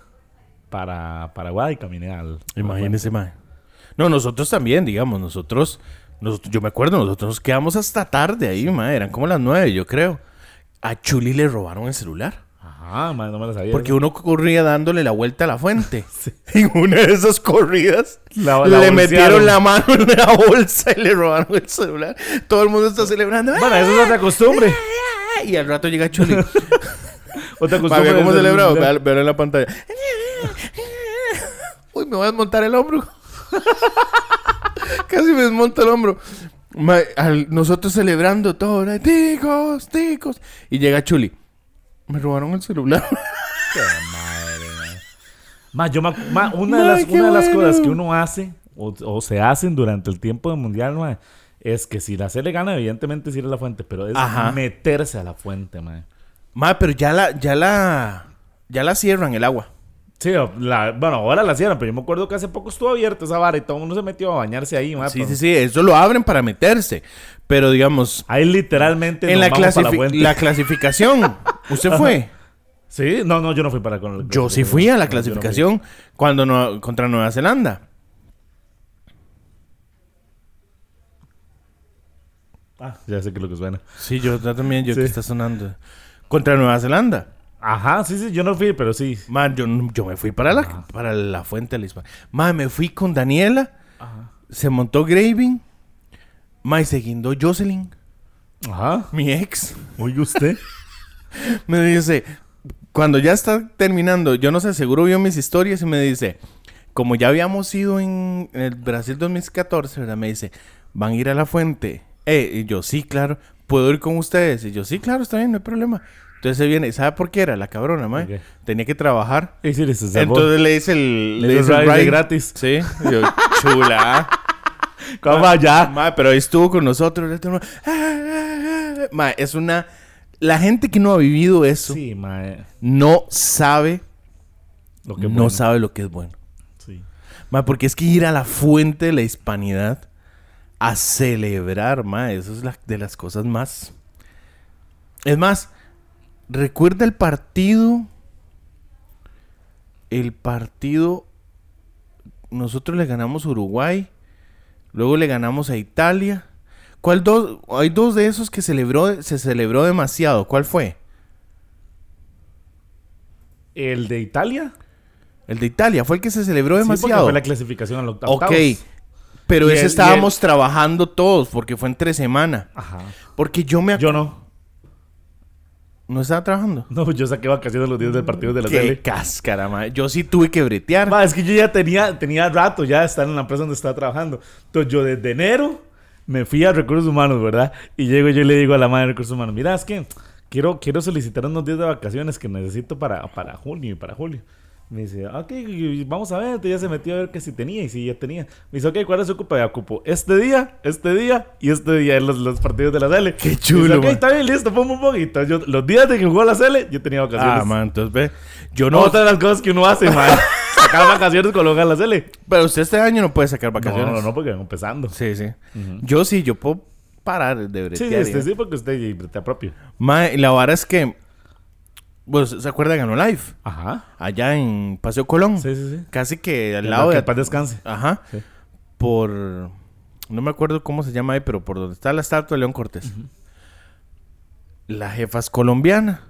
para Paraguay caminé al. Imagínese, mae. No, nosotros también, digamos, nosotros, nosotros, yo me acuerdo, nosotros nos quedamos hasta tarde ahí, mae, eran como las nueve, yo creo. A Chuli le robaron el celular. Ajá, no me la sabía. Porque uno corría dándole la vuelta a la fuente. En una de esas corridas La- la le bolsearon. metieron la mano en la bolsa y le robaron el celular. Todo el mundo está celebrando. Bueno, eso es otra costumbre. Y al rato llega Chuli. Otra costumbre. cómo es el- celebrado. Vea- Véalo en la pantalla. Me voy a desmontar el hombro. Casi me desmonta el hombro. Ma- al- nosotros celebrando todo, ¿no? ticos, ticos. Y llega Chuli. Me robaron el celular. Qué madre, man. Ma, yo ma, una de las, una de las bueno. cosas que uno hace o, o se hacen durante el tiempo del mundial, ma, es que si la C le gana, evidentemente es ir a la fuente, pero es Ajá. meterse a la fuente, ma. Ma, pero ya la, ya la, ya la cierran el agua. Sí, la- bueno, ahora la cierran, pero yo me acuerdo que hace poco estuvo abierta esa vara y todo el mundo se metió a bañarse ahí. Sí, sí, sí, eso lo abren para meterse. Pero digamos, Ahí literalmente en la, clasificación, ¿usted fue? Sí, no, no, yo no fui para con la Yo sí fui a la No, no clasificación cuando no, contra Nueva Zelanda. Ah, ya sé que lo que suena. Sí, yo, yo también, yo Sí. que está sonando. Contra Nueva Zelanda. Ajá, sí, sí, yo no fui, pero sí. Man, yo, yo me fui para la, para la fuente de la Hispania. Man, me fui con Daniela. Se montó Graving. Man, y se guindó Jocelyn, Ajá. mi ex. Oye, usted. Me dice, cuando ya está terminando, yo no sé, seguro vio mis historias y me dice, como ya habíamos ido en, en el Brasil 2014, ¿verdad? Me dice, van a ir a la fuente. Eh, y yo, sí, claro, ¿puedo ir con ustedes? Y yo, sí, claro, está bien, no hay problema. Entonces se viene, ¿sabe por qué era? La cabrona, mae. Tenía que trabajar. Y salvó. Entonces le dice el... Le dice el ride de ride. gratis. Sí. Yo, chula. ¿Cómo allá? Ma, pero ahí estuvo con nosotros. mundo, "Ah, ah, ah". Ma, es una... La gente que no ha vivido eso Sí, mae. no sabe, Lo que no bueno. sabe lo que es bueno. Sí. Ma, porque es que ir a la fuente de la hispanidad a celebrar, ma, eso es la- de las cosas más... Es más, recuerda el partido... El partido... Nosotros le ganamos a Uruguay. Luego le ganamos a Italia. ¿Cuál dos? Hay dos de esos que celebró, se celebró demasiado. ¿Cuál fue? ¿El de Italia? El de Italia. Fue el que se celebró Sí, demasiado. fue la clasificación al octavo. Ok. Pero ese el- estábamos trabajando todos porque fue entre semana. Ajá. Porque yo me... Yo no. No estaba trabajando. No, yo saqué vacaciones los días del partido de la Qué tele. cáscara, madre. Yo sí tuve que bretear. Ma, es que yo ya tenía, tenía rato ya de estar en la empresa donde estaba trabajando. Entonces yo desde enero me fui a recursos humanos, ¿verdad? Y llego y yo le digo a la madre de recursos humanos, mira, es que quiero, quiero solicitar unos días de vacaciones que necesito para, para junio y para julio. Me dice, ok, vamos a ver. Entonces ya se metió a ver que si tenía y si ya tenía. Me dice, ok, ¿cuál se ocupa? Ya ocupo este día, este día y este día en los, los partidos de la Sele. Qué chulo, Ok, man. está bien, listo, ponme un poquito. Yo, los días de que jugó la Sele, yo tenía vacaciones. Ah, man, entonces ve. Yo No, otra de las cosas que uno hace, man. Sacar vacaciones con la Sele. Pero usted este año no puede sacar vacaciones. No, no, no, porque van empezando. Sí, sí. Yo sí, yo puedo parar de bretear. Sí, este ya. sí, porque usted te propio. Mae, la vara es que... Bueno, ¿se acuerda de Live? Ajá. Allá en Paseo Colón. Sí, sí, sí. Casi que al lado que de... en paz descanse. Ajá. Sí. Por... No me acuerdo cómo se llama ahí, pero por donde está la estatua de León Cortés. La jefa es colombiana.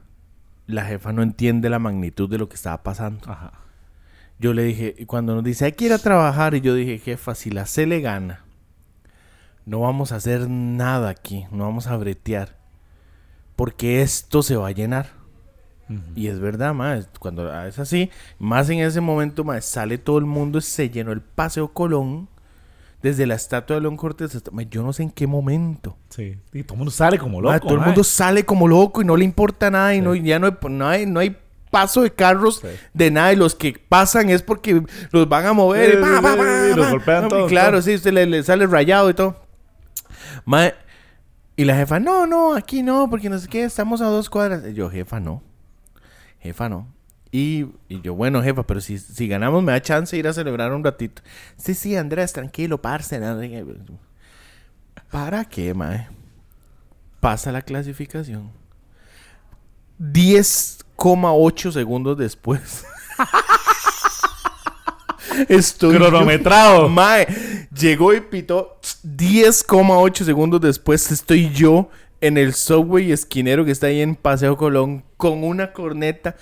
La jefa no entiende la magnitud de lo que estaba pasando. Ajá. Yo le dije, y cuando nos dice, hay que ir a trabajar, y yo dije, jefa, si la C le gana, no vamos a hacer nada aquí, no vamos a bretear, porque esto se va a llenar. Y es verdad, más cuando es así, más en ese momento, más sale todo el mundo, se llenó el Paseo Colón, desde la estatua de León Cortés, hasta- yo no sé en qué momento. Sí. Y todo el mundo sale como loco. Todo el mundo sale como loco y no le importa nada y no, ya no hay, no hay, no hay paso de carros Sí. de nada y los que pasan es porque los van a mover Sí, y, los golpean todos, Claro, sí, usted le, le sale rayado y todo. Y la jefa, no, no, aquí no, porque no sé qué, estamos a dos cuadras. Y yo, jefa, no. Jefa, no. Y, y yo, bueno, jefa, pero si, si ganamos me da chance de ir a celebrar un ratito. Sí, sí, Andrés, tranquilo, parce. ¿Para qué, mae? Pasa la clasificación. 10,8 segundos después. Estoy yo- Cronometrado. Mae, llegó y pitó 10,8 segundos después. Estoy yo en el subway esquinero que está ahí en Paseo Colón con una corneta.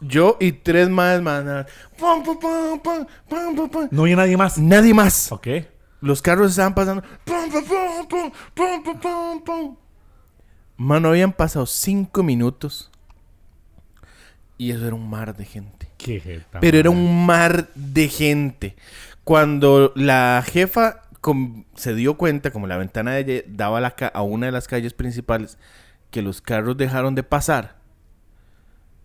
Yo y tres más, más. Pum, pum, pum, pum, pum, pum, pum. No hay nadie más. Nadie más. Ok. Los carros estaban pasando. Pum, pum, pum, pum, pum, pum, pum, pum. Mano, habían pasado cinco minutos. Y eso era un mar de gente. Qué jeta, Pero era un mar de gente. Cuando la jefa se dio cuenta, como la ventana de ella daba a la ca- a una de las calles principales, que los carros dejaron de pasar,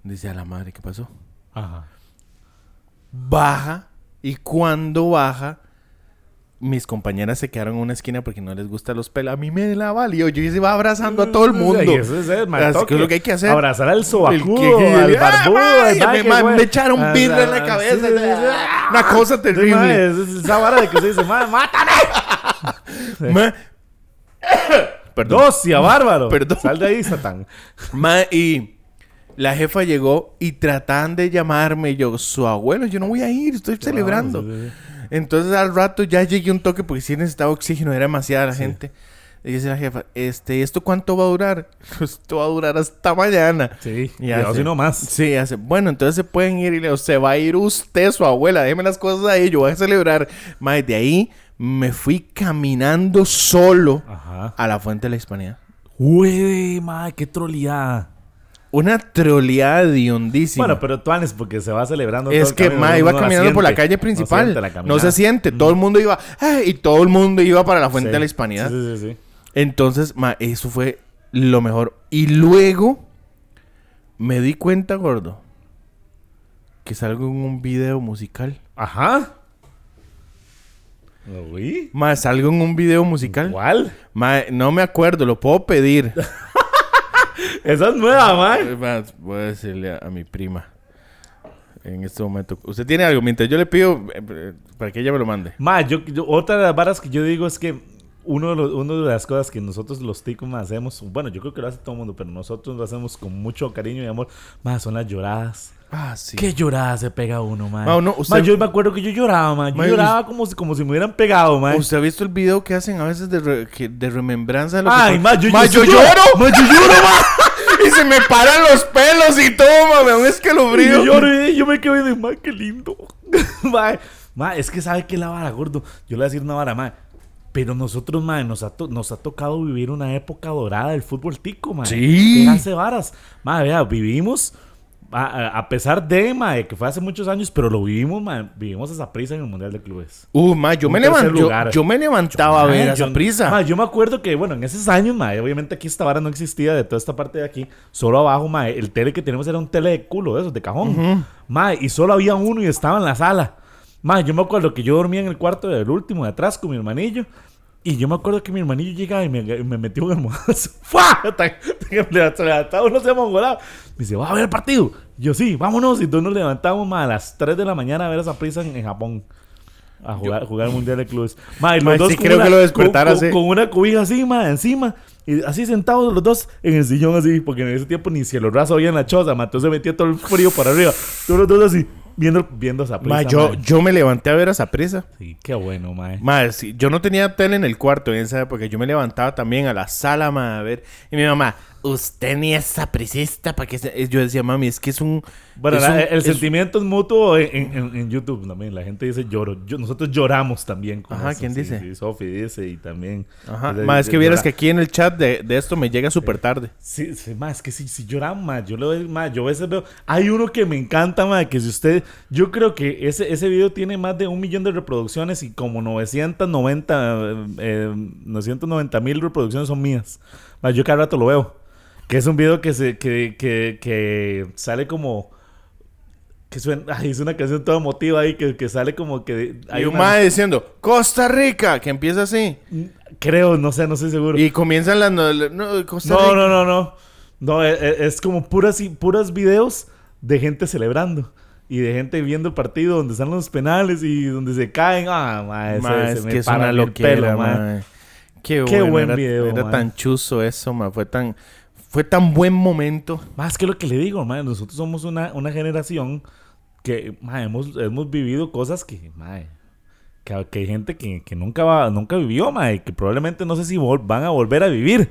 dice a la madre, ¿qué pasó? Ajá. baja y cuando baja, mis compañeras se quedaron en una esquina porque no les gustan los pelos. A mí me la valió. Yo iba abrazando a todo el mundo. Y eso es, Así que lo que hay que hacer. Abrazar al El sobacudo, que- al ¡Ah, barbudo, me, echaron Ah, birra en ah, la cabeza. sí, sí, sí. Una cosa Sí, terrible. es- esa vara de que se dice, mátame. Perdón. Dosia, bárbaro. Perdón. Sal de ahí, Satán. Y la jefa llegó y trataban de llamarme. Yo, su abuelo, yo no voy a ir, estoy celebrando. Entonces al rato ya llegué un toque porque sí necesitaba oxígeno, era demasiada la gente. Y dice la jefa, este, ¿esto cuánto va a durar? Esto va a durar hasta mañana. Sí, Y hace- así no más. Sí, hace, bueno, entonces se pueden ir y le digo, se va a ir usted, su abuela, déjeme las cosas ahí, yo voy a celebrar. Más de ahí me fui caminando solo Ajá. a la fuente de la hispanidad. Güey, mae, qué troleada. Una troleada hondísima. Bueno, pero tú Anes, porque se va celebrando. Es que, ma, iba la caminando por la calle principal. la No, se siente. Todo el mundo iba... ¡ay! y todo el mundo iba para la fuente Sí. de la hispanidad. Sí, sí, sí. sí. Entonces, ma, eso fue lo mejor. Y luego me di cuenta, gordo, que salgo en un video musical. Ajá. ¿Lo vi? Ma, salgo en un video musical. ¿Cuál? Ma, no me acuerdo, lo puedo pedir. Esa es nueva, mae. Eh, ma, Voy a decirle a, a mi prima en este momento. Usted tiene algo, mientras yo le pido eh, eh, para que ella me lo mande. Ma, yo, yo- otra de las varas que yo digo es que uno de, los- uno de las cosas que nosotros los ticos hacemos, bueno, yo creo que lo hace todo el mundo, pero nosotros lo hacemos con mucho cariño y amor, más son las lloradas. Ah, sí. ¿Qué llorada se pega uno, ma? Ma, uno- usted- Ma, yo me acuerdo que yo lloraba, ma. Yo Ma, lloraba como si, como si me hubieran pegado, ma. ¿Usted ha visto el video que hacen a veces de, re- que- de remembranza de lo Ay, que ma, yo, yo, yo lloro. Yo lloro, ma. Y se me paran los pelos y todo, ma, me da un Y escalofrío. yo me quedo de, ma, qué lindo. ma, ma, es que sabe que la vara, gordo. Yo le voy a decir una vara, ma. Pero nosotros, ma, nos ha, to- nos ha tocado vivir una época dorada del fútbol tico, ma. Sí. Que hace varas. Ma, vea, vivimos, a, a- pesar de, ma, de que fue hace muchos años, pero lo vivimos. Vivimos esa prisa en el Mundial de Clubes. Uh, yo me, levanto, yo, yo me levantaba a ver Ma, esa yo- prisa. yo me acuerdo que, bueno, en esos años, ma, obviamente aquí esta vara no existía de toda esta parte de aquí. Solo abajo, ma, el tele que tenemos era un tele de culo, de esos, de cajón. Ma, y solo había uno y estaba en la sala. Ma, yo me acuerdo que yo dormía en el cuarto del último, de atrás, con mi hermanillo. Y yo me acuerdo que mi hermanillo llegaba y me, me metió un almohadazo. ¡Fua! Se levantaba uno se mongolaba. Me dice, ¿va a ver el partido? Yo, sí, vámonos. Y entonces nos levantamos ma, a las 3 de la mañana a ver esa prisa en, en Japón. A jugar, jugar el Mundial de Clubes. Ma, y los Ma, dos sí creo una- que lo despertara con, con- con una cobija así, ma, encima. Y así sentados los dos en el sillón así. Porque en ese tiempo ni cielo raso había en la choza, ma. Entonces metía todo el frío para arriba. Todos los dos así, viendo, viendo esa prisa. Ma, yo, ma. yo me levanté a ver esa prisa. Sí, qué bueno, ma. Ma, sí, yo no tenía tele en el cuarto en esa época. Yo me levantaba también a la sala, ma, a ver. Y mi mamá, usted ni es sapricista para que se-". Yo decía, mami, es que es un... Bueno, es la- un- el es- sentimiento es mutuo en, en- en YouTube también. La gente dice lloro. Yo- nosotros lloramos también. con Ajá, eso, ¿quién sí, dice? Sí, Sofi dice y también. Ajá. de- Ma, es que vieras que aquí en el chat de, de esto me llega súper tarde. Sí, sí, ma, es que si, si lloramos, ma, yo lo veo, ma, yo a veces veo. Hay uno que me encanta, ma, que si usted. Yo creo que ese, ese video tiene más de un millón de reproducciones y como 990 eh, 990 mil reproducciones son mías. Ma, yo cada rato lo veo. Que es un video que se que, que, que sale como. Que suena. Ay, es una canción toda emotiva ahí que, que sale como que. Hay un una- diciendo, Costa Rica, que empieza así. Creo, no sé, no estoy seguro. Y comienzan las... No, no, Costa No, Rica. no, no, no. No, e- e- es, como puras, y- puras videos de gente celebrando. Y de gente viendo el partido donde están los penales y donde se caen. Ah, ma, ese- Ma, se es que es para una el loquera, pelo, ma. ma. Qué, Qué bueno, buen era, video, Era tan chuzo eso, ma. Fue tan... Fue tan buen momento. Más que lo que le digo, ma, nosotros somos una, una generación que ma, hemos, hemos vivido cosas que, ma, que, que hay gente que, que nunca, va, nunca vivió, ma, y que probablemente no sé si vol- van a volver a vivir.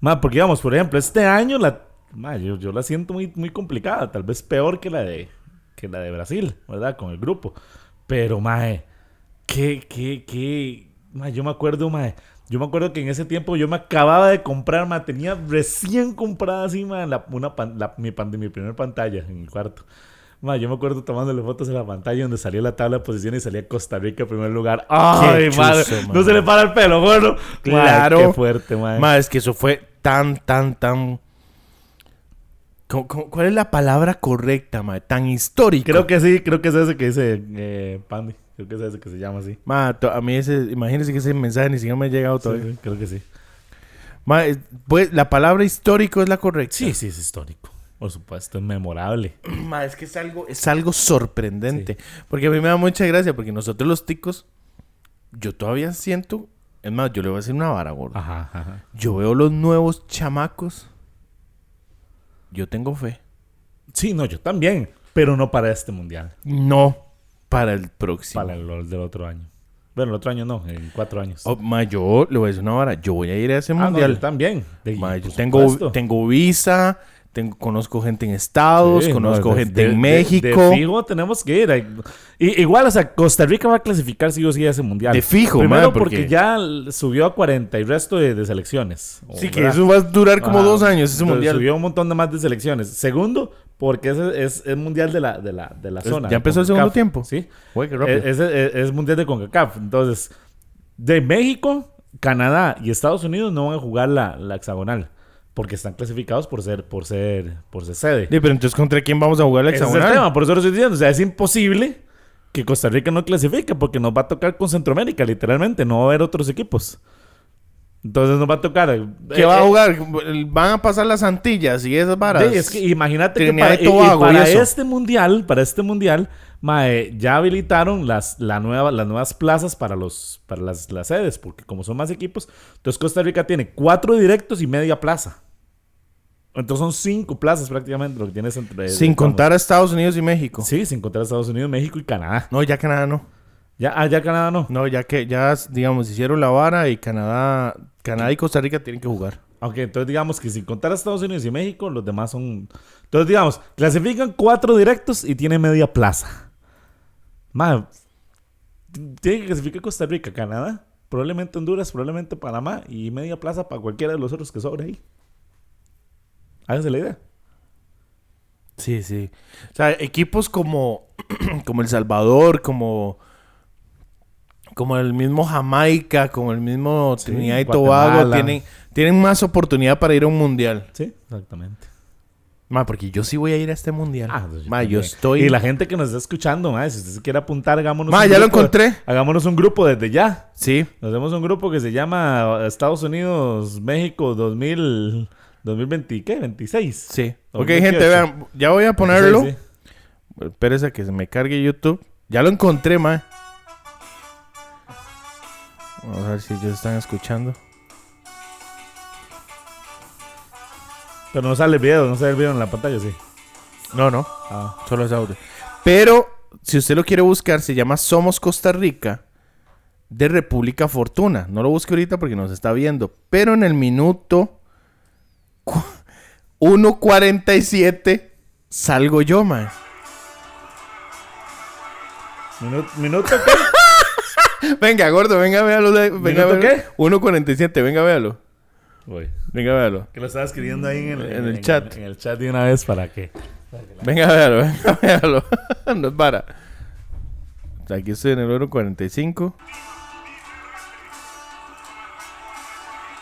Ma, porque digamos, por ejemplo, este año la, ma, yo, yo la siento muy, muy complicada, tal vez peor que la de, que la de Brasil, ¿verdad? Con el grupo. Pero, mae, que, que, que, mae, yo me acuerdo, mae, yo me acuerdo que en ese tiempo yo me acababa de comprar, mae, tenía recién comprada así, la, una pan- la- mi, pan- mi primer pantalla en el cuarto. Mae, yo me acuerdo tomándole fotos en la pantalla donde salía la tabla de posiciones y salía Costa Rica en primer lugar. ¡Ay, madre! No se le para el pelo, bueno. Claro. Qué fuerte, mae. Ma, es que eso fue tan, tan, tan... ¿Cómo- cómo- ¿Cuál es la palabra correcta, mae? Tan histórico. Creo que sí, creo que es ese que dice eh, Pandy. Creo que es ese que se llama así. Ma, a mí ese, imagínense que ese mensaje ni siquiera me ha llegado Sí, todavía. sí, creo que sí. Ma, eh, pues, la palabra histórico es la correcta. Sí, sí, es histórico. Por supuesto, es memorable. Ma, es que es algo, es algo sorprendente. Porque a mí me da mucha gracia, porque nosotros los ticos, yo todavía siento, es más, yo le voy a decir una vara, gordo. Ajá, ajá. Yo veo los nuevos chamacos. Yo tengo fe. Sí, no, yo también. Pero no para este mundial. No para el próximo. Para el del otro año. Bueno, el otro año no, en cuatro años. Oh, ma, yo le voy a decir una vara. Yo voy a ir a ese Ah, no, mundial. yo también. De- Ma, yo por tengo, tengo visa, tengo, conozco gente en Estados, Sí, conozco no, de- gente de- en de- México. De, fijo tenemos que ir. Igual, o sea, Costa Rica va a clasificar sí o sí a ese mundial. De fijo, Primero mae, porque... porque- ya subió a 40 y resto de, de selecciones. sí, ¿verdad? que eso va a durar como Ajá. dos años ese mundial. Subió un montón de más de selecciones. Segundo, porque ese es el mundial de la, de la, de la Es- zona. ya empezó el segundo tiempo. Sí. Güey, qué rápido. Es, es- es mundial de CONCACAF. Entonces, de México, Canadá y Estados Unidos no van a jugar la, la hexagonal. Porque están clasificados por ser, por ser, por ser sede. Sí, pero entonces, ¿contra quién vamos a jugar la Ese es el hexagonal? tema, por eso lo estoy diciendo. O sea, es imposible que Costa Rica no clasifique porque nos va a tocar con Centroamérica, literalmente. No va a haber otros equipos. Entonces nos va a tocar. ¿Qué eh, va a eh, jugar? ¿Van a pasar las Antillas y esas varas? Sí, es que imagínate que para, y para este mundial, para este mundial, mae, ya habilitaron las, la nueva, las nuevas plazas para los para las, las sedes, porque como son más equipos, entonces Costa Rica tiene cuatro directos y media plaza. Entonces son cinco plazas prácticamente lo que tienes entre Sin digamos. contar a Estados Unidos y México. Sí, sin contar a Estados Unidos, México y Canadá. No, ya Canadá no. Ya, ah, ya Canadá no. No, ya que ya, digamos, hicieron la vara y Canadá, Canadá y Costa Rica tienen que jugar. Ok, entonces digamos que sin contar a Estados Unidos y México, los demás son. Entonces digamos, clasifican cuatro directos y tiene media plaza. Más, tiene que clasificar Costa Rica, Canadá, probablemente Honduras, probablemente Panamá y media plaza para cualquiera de los otros que sobra ahí. Háganse la idea. Sí, sí. O sea, equipos como, como El Salvador, como, como el mismo Jamaica, como el mismo Sí, Trinidad y Tobago, tienen, tienen más oportunidad para ir a un mundial. Sí, exactamente. Ma, porque yo sí voy a ir a este mundial. Ah, pues Ma, yo estoy... Y la gente que nos está escuchando, ma, si usted se quiere apuntar, hagámonos Ma, un ya lo encontré. Hagámonos un grupo desde ya. Sí. Nos hacemos un grupo que se llama Estados Unidos, México 2000, 2020, ¿qué? 26. Sí. Ok, 2028. gente, vean, ya voy a ponerlo. Sí, sí. Espérese a que se me cargue YouTube. Ya lo encontré, ma. Vamos a ver si ellos están escuchando. Pero no sale el video, no sale el video en la pantalla, sí. No, no. Ah. Solo es audio. Pero, si usted lo quiere buscar, se llama Somos Costa Rica de República Fortuna. No lo busque ahorita porque nos está viendo. Pero en el minuto cu- 1.47 salgo yo, man. Minuto, minuto qué? Venga, gordo, venga, véalo. Venga, ¿Minuto véalo. 1.47, venga, véalo. Uy, Venga, véalo. que lo estaba escribiendo ahí en el, En el chat. En, el chat de una vez para que. Venga, véalo, venga, véalo. no es para. Aquí estoy en el 1.45.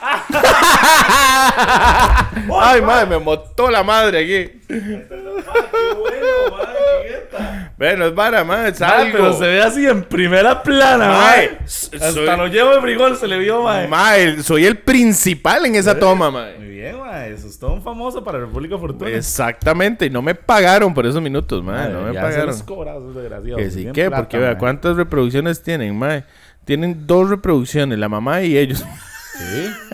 Ay, madre, me motó la madre aquí. Bueno, es para, madre, es algo. pero se ve así en primera plana, s- Hasta soy- lo llevo de frijol se le vio. Mae, soy el principal en esa toma, mae. Muy bien, mae. Eso es todo un famoso para República Fortuna. Exactamente, y no me pagaron por esos minutos. Mae, No me ya pagaron. Se los cobra, esos desgraciados. Que sí, ¿qué? plata, Porque vea. ¿cuántas reproducciones tienen, mae? Tienen dos reproducciones, la mamá y ellos. Sí.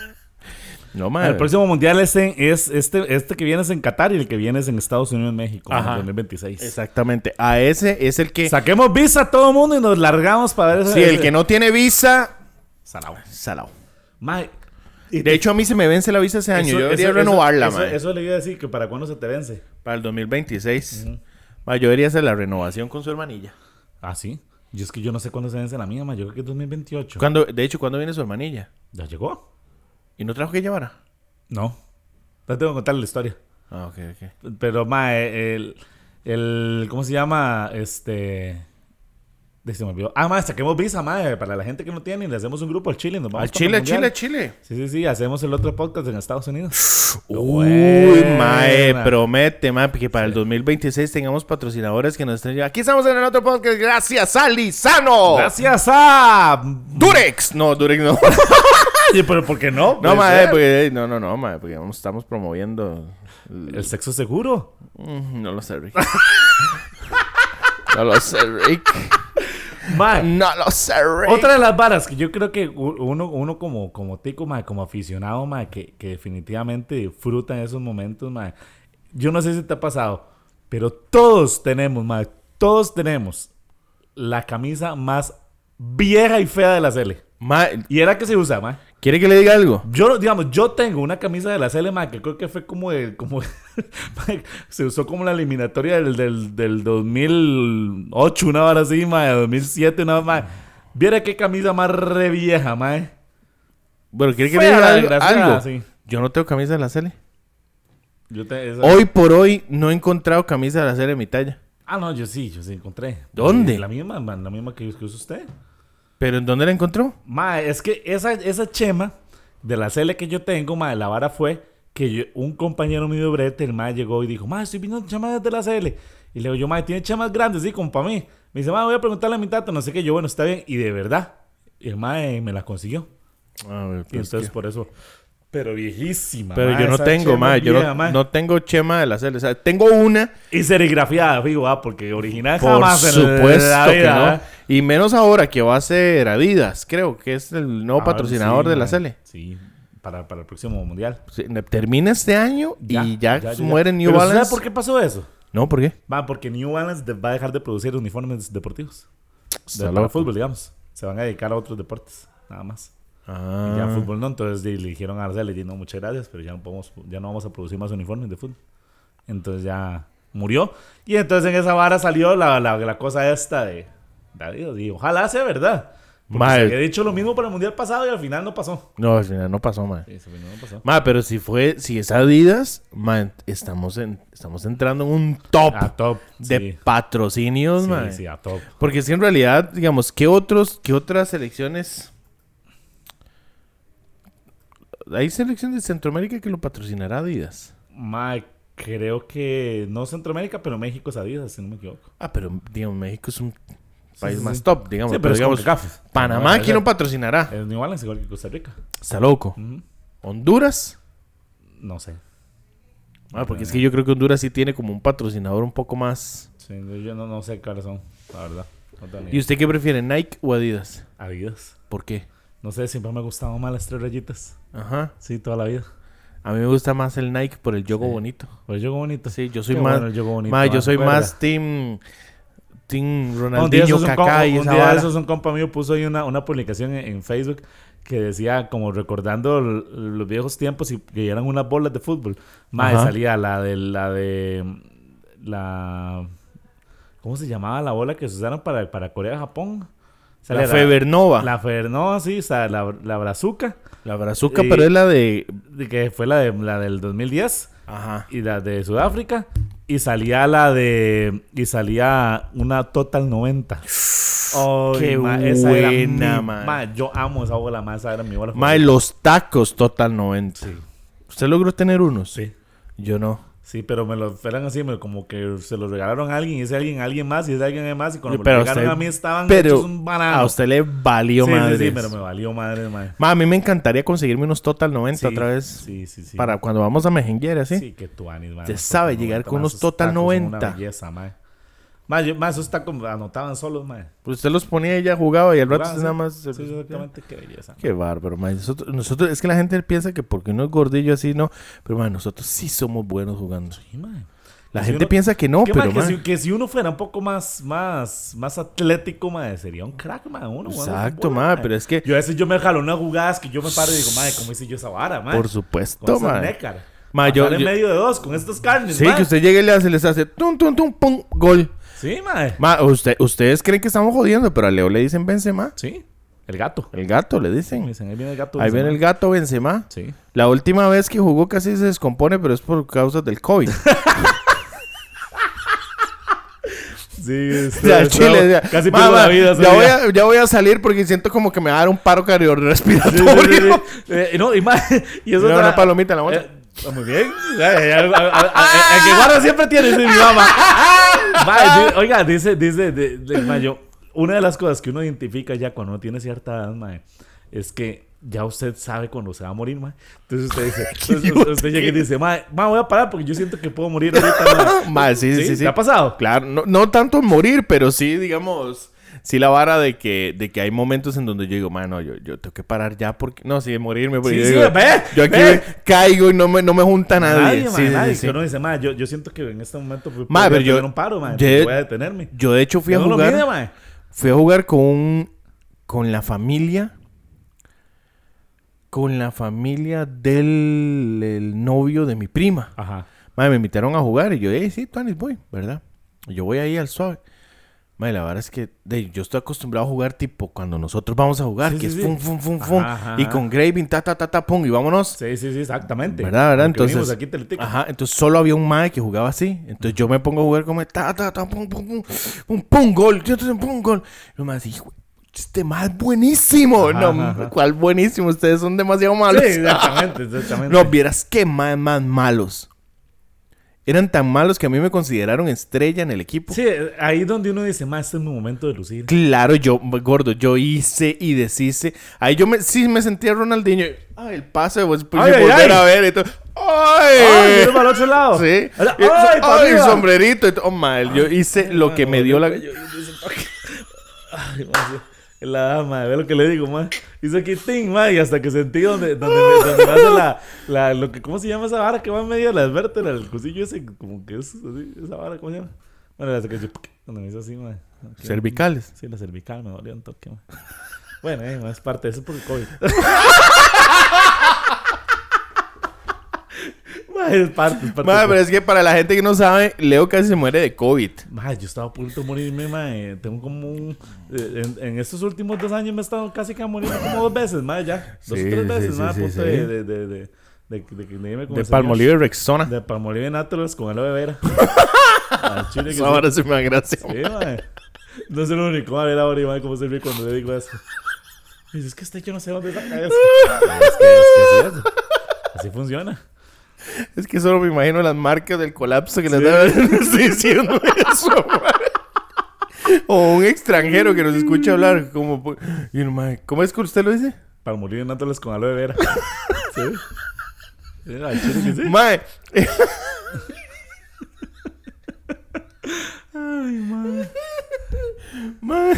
No, mae. El próximo mundial es, en- es este, este que viene es en Qatar y el que viene es en Estados Unidos, México, en Ajá. el 2026. Exactamente. A ese es el que... Saquemos visa a todo mundo y nos largamos para ver ese. Sí, el que no tiene visa... Salao. Salao. Y De hecho, a mí se me vence la visa ese año. eso- yo debería eso- renovarla, eso. Eso, le iba a decir, que para cuándo se te vence. Para el 2026. Mae, yo debería hacer la renovación con su hermanilla. Ah, sí. Yo es que yo no sé cuándo se vence la mía, mae. Yo creo que es 2028. Cuando, de hecho, ¿cuándo viene su hermanilla? ¿Ya llegó? ¿Y no trajo que llevara? No. Ya tengo que contar la historia. Ah, ok, ok. Pero, mae, el, el. ¿Cómo se llama? Este. De- Se me olvidó. Ah, mae, saquemos visa, mae. Para la gente que no tiene, le hacemos un grupo al Chile. Nos vamos Al Chile. Chile, Chile. Sí, sí, sí. Hacemos el otro podcast en Estados Unidos. Uy, Buena. mae, promete, mae, que para el 2026 tengamos patrocinadores que nos estén. Aquí estamos en el otro podcast, gracias a Lizano. Gracias a. Durex. No, Durex no. Oye, pero ¿por qué no? No, mae, porque, no, no, no, mae, porque estamos promoviendo. el- El sexo seguro. Mm, No lo sé, Rick. no lo sé, Rick. Mae. No lo sé, Rick. Otra de las varas que yo creo que uno, uno como, como tico, mae, como aficionado, mae, que, que definitivamente disfruta en esos momentos, mae. Yo no sé si te ha pasado, pero todos tenemos, mae, todos tenemos la camisa más vieja y fea de la Cele. Mae, Y era que se usa, mae. ¿Quiere que le diga algo? Yo, digamos, yo tengo una camisa de la Cele, mae, que creo que fue como el, como, se usó como la eliminatoria del, del, del 2008, una hora así, mae, 2007, una mae. Viera qué camisa más re vieja, mae. Bueno, ¿quiere que le diga algo? algo? sí. Yo no tengo camisa de la Cele. Yo te- esa- Hoy por hoy no he encontrado camisa de la Cele de mi talla. Ah, no, yo sí, yo sí encontré. ¿Dónde? La misma, man, la misma que, que usa usted. ¿Pero en dónde la encontró? Mae, es que esa, esa chema de la Cele que yo tengo, mae, la vara fue que yo- un compañero mío de brete, el mae llegó y dijo, mae, estoy viendo chemas de la Cele. Y le digo, yo, mae, tiene chemas grandes, sí, como para mí. Me dice, mae, voy a preguntarle a mi tata, no sé qué. Yo, bueno, está bien. Y de verdad, el mae me la consiguió. A ver, Y pues, entonces que- por eso... Pero viejísima, Pero mae, yo no tengo, chema mae. Yo vieja, no, mae. no tengo chema de la Cele. O sea, tengo una, Y serigrafiada, fijo, ah, porque original por jamás en la supuesto que vida, no. Ah. Y menos ahora que va a ser Adidas, creo que es el nuevo Ah, patrocinador sí, de la. Cele. Sí, para, para el próximo mundial. Sí, Termina este año y ya, muere New Pero Balance. ¿Sabes por qué pasó eso? No, ¿por qué? Va, porque New Balance va a dejar de producir uniformes deportivos. De- para fútbol, digamos. Se van a dedicar a otros deportes, nada más. Ah. Y ya fútbol no, entonces le dijeron a Arcel, y no, muchas gracias, pero ya no, podemos, ya no vamos a producir más uniformes de fútbol. Entonces ya murió. Y entonces en esa vara salió la, la, la cosa esta de Y ojalá sea verdad. Se había dicho lo mismo para el mundial pasado y al final no pasó. No, al final no pasó, man. Sí, al final no pasó. Ma, pero si fue, si es Adidas, man, estamos, en, estamos entrando en un top A top. de sí. patrocinios, Sí, man. sí, a top. Porque si en realidad, digamos, ¿qué otros, qué otras selecciones? Hay selecciones de Centroamérica que lo patrocinará Adidas. Mae, creo que no Centroamérica, pero México es Adidas, si no me equivoco. Ah, pero digamos, México es un país más top, digamos. Sí, pero, pero digamos, CONCACAF. Panamá, No, ¿quién lo es- patrocinará? Es New Balance igual que Costa Rica. Está loco. Honduras. No sé. Ah, porque es que yo creo que Honduras sí tiene como un patrocinador un poco más. Sí, yo no, no sé cuáles son, la verdad. No ¿Y usted qué prefiere, Nike o Adidas? Adidas. ¿Por qué? No sé, siempre me ha gustado más las tres rayitas. Ajá. Sí, toda la vida. A mí me gusta más el Nike por el yogo Sí. bonito. Pues yo bonito. Sí, yo soy Qué más. bueno el yogo bonito, ma, yo ah, soy ¿se más team. Team Ronaldinho, un Kaká día vara. esos un compa mío puso ahí una, una publicación en, en Facebook que decía como recordando los viejos tiempos y que eran unas bolas de fútbol. Más Ajá. salía la de la de la ¿cómo se llamaba la bola que se usaron para, para Corea Japón? Salía La Febernova. La, La Febernova, sí, o sea, la, la Brazuca, Brazuca, y- pero es la de. de que fue la, de, la del 2010 Aja. y la de Sudáfrica y salía la de y salía una Total 90. Ay, Qué ma, esa era buena, mi- ma. ma, Yo amo esa bola, ma, esa era mi bola. Ma, favorita. los tacos Total 90. Sí, ¿Usted logró tener unos? sí. Yo no. Sí, pero me los fueran así, me- como que se los regalaron a alguien y ese alguien a alguien más y ese alguien más y cuando me los regalaron usted- a mí estaban pero hechos un banano. A usted le valió sí, madre. sí, sí, pero me valió madre, ma. Ma, a mí me encantaría conseguirme unos Total 90 Sí, otra vez. Sí, sí, sí. Para cuando vamos a Mejenguera, ¿sí? Sí, que tú, Anis, man. Usted sabe llegar 90, con unos Total tacos son 90. Una belleza, man. Yo- man, eso está como anotaban solos, man. Pues usted los ponía y ya jugaba y al rato usted nada sí. más. Sí, exactamente, qué belleza. Qué bárbaro, man. Nosotros, nosotros, es que la gente piensa que porque uno es gordillo así, no. Pero, man, nosotros sí somos buenos jugando. Sí, man. La gente uno- piensa que no, ¿Qué, pero, man, que, man. si, que si uno fuera un poco más, más, más atlético, man, sería un crack, man. Uno, Exacto, fútbol, man. Pero es que, Yo a veces yo me jalo unas jugadas que yo me paro y digo, madre, ¿cómo hice yo esa vara, man? por Con supuesto, esa man. Ma, yo- en medio de dos con estos carnes, Sí, man. que usted llegue y le hace, les hace tum, tum, tum, pum, gol. Sí, man. Ma, usted, ustedes creen que estamos jodiendo, pero a Leo le dicen Benzema. Sí. El gato. El gato le dicen. dicen, ahí viene el gato. Ahí viene el gato Benzema. Sí. La última vez que jugó casi se descompone, pero es por causa del COVID. Sí, esto- Ya, chile, ya. casi la vida. ya, voy a, ya voy a salir porque siento como que me va a dar un paro Sí, sí, sí, cardiorrespiratorio. sí. Eh, no, y más. Y eso No, otra- una palomita en la bolsa. Eh, ah, muy bien. El que guarda siempre tiene, dice mi mamá. Oiga, dice, dice, de, de- ma, yo, una de las cosas que uno identifica ya cuando uno tiene cierta edad, ma, es que ya usted sabe cuando se va a morir, ma. Entonces usted dice, entonces usted, usted llega y dice, ma, ma, voy a parar porque yo siento que puedo morir ahorita, ma. Ma, sí, sí, sí. ¿Te ha pasado? Claro, no, no tanto morir, pero sí, digamos, sí la vara de que, de que hay momentos en donde yo digo, mano, yo, yo tengo que parar ya porque, no, sí, morirme. Porque Sí, yo sí, digo, ve, yo aquí ve. caigo y no me, no me junta nadie. Nadie, Sí, sí, nadie. sí, Que sí. uno dice, yo, yo siento que en este momento pues, Ma, podría pero yo- un paro, ma. yo- voy a detenerme. Yo de hecho fui a jugar. mide. Fui a jugar con un, con la familia. Con la familia del el novio de mi prima. Ajá. Madre, me invitaron a jugar y yo, hey, sí, Tuanis, voy, ¿verdad? Yo voy ahí al suave. Madre, la verdad es que de, yo estoy acostumbrado a jugar tipo cuando nosotros vamos a jugar, Sí, que sí, es sí. fum, fum, fum, fum. Ajá, Y con Graving, ta, ta, ta, ta, pum, y vámonos. Sí, sí, sí, exactamente. ¿Verdad, verdad? Porque Entonces, aquí ajá, entonces solo había un mae que jugaba así. Entonces yo me pongo a jugar como ta, ta, ta, pum, pum, pum, pum, pum, gol, pum, gol. Y los más, hijo, este mae es buenísimo. Ajá, no, ajá. ¿cuál buenísimo? Ustedes son demasiado malos. Sí, exactamente, exactamente. no, vieras qué mae más malos. Eran tan malos que a mí me consideraron estrella en el equipo. Sí, ahí donde uno dice, más este es mi momento de lucir. Claro, yo, gordo, yo hice y deshice. Ahí yo me, sí me sentía Ronaldinho. Ay, el pase, pues, pues Ay, ay, volver ay. a ver y todo. ¡Ay, ¡Ay! para el otro lado! Sí. ¡Ay, Y- ay, ay, arriba! sombrerito y todo. Oh, mal. Yo hice lo que me dio la. Ay, ma, La dama, ve lo que le digo, ma. Hizo aquí ting, ma, y hasta que sentí donde, donde, me, donde me hace la, la, lo que, ¿cómo se llama esa vara que va en medio de las vértebras? El cusillo ese, como que es así, esa vara, ¿cómo se llama? Bueno, hasta que yo, donde me hizo así, ma. Aquí, Cervicales. Sí, la cervical me dolió un toque, ma. Bueno, eh, ma, es parte de eso por el COVID. ma, es parte, es parte. Ma, pero es que para la gente que no sabe, Leo casi se muere de COVID. Ma, yo estaba a punto de morirme, ma. eh, Tengo como un... eh, En, en estos últimos dos años me he estado casi que muriendo como dos veces, ma, ya. Dos Sí, o tres veces, sí, ma, a sí, punto de, de, de, de, de, de que me De. Palmolive y Rexona. De Palmolive Naturals con aloe vera. Chile que ahora se me gracia. Sí, ma. No es el único. A ver ahora, Iván, cómo se ríe cuando le digo eso. Y dice, es que este yo no sé dónde saca eso. es que, es que es. Así funciona. Es que solo me imagino las marcas del colapso que les Sí. diciendo eso. O un extranjero que nos escucha hablar como... ¿Cómo es que usted lo dice? Palmolive Naturals con aloe vera. Sí. Chile que sí. Mae, Ay, ma. mae,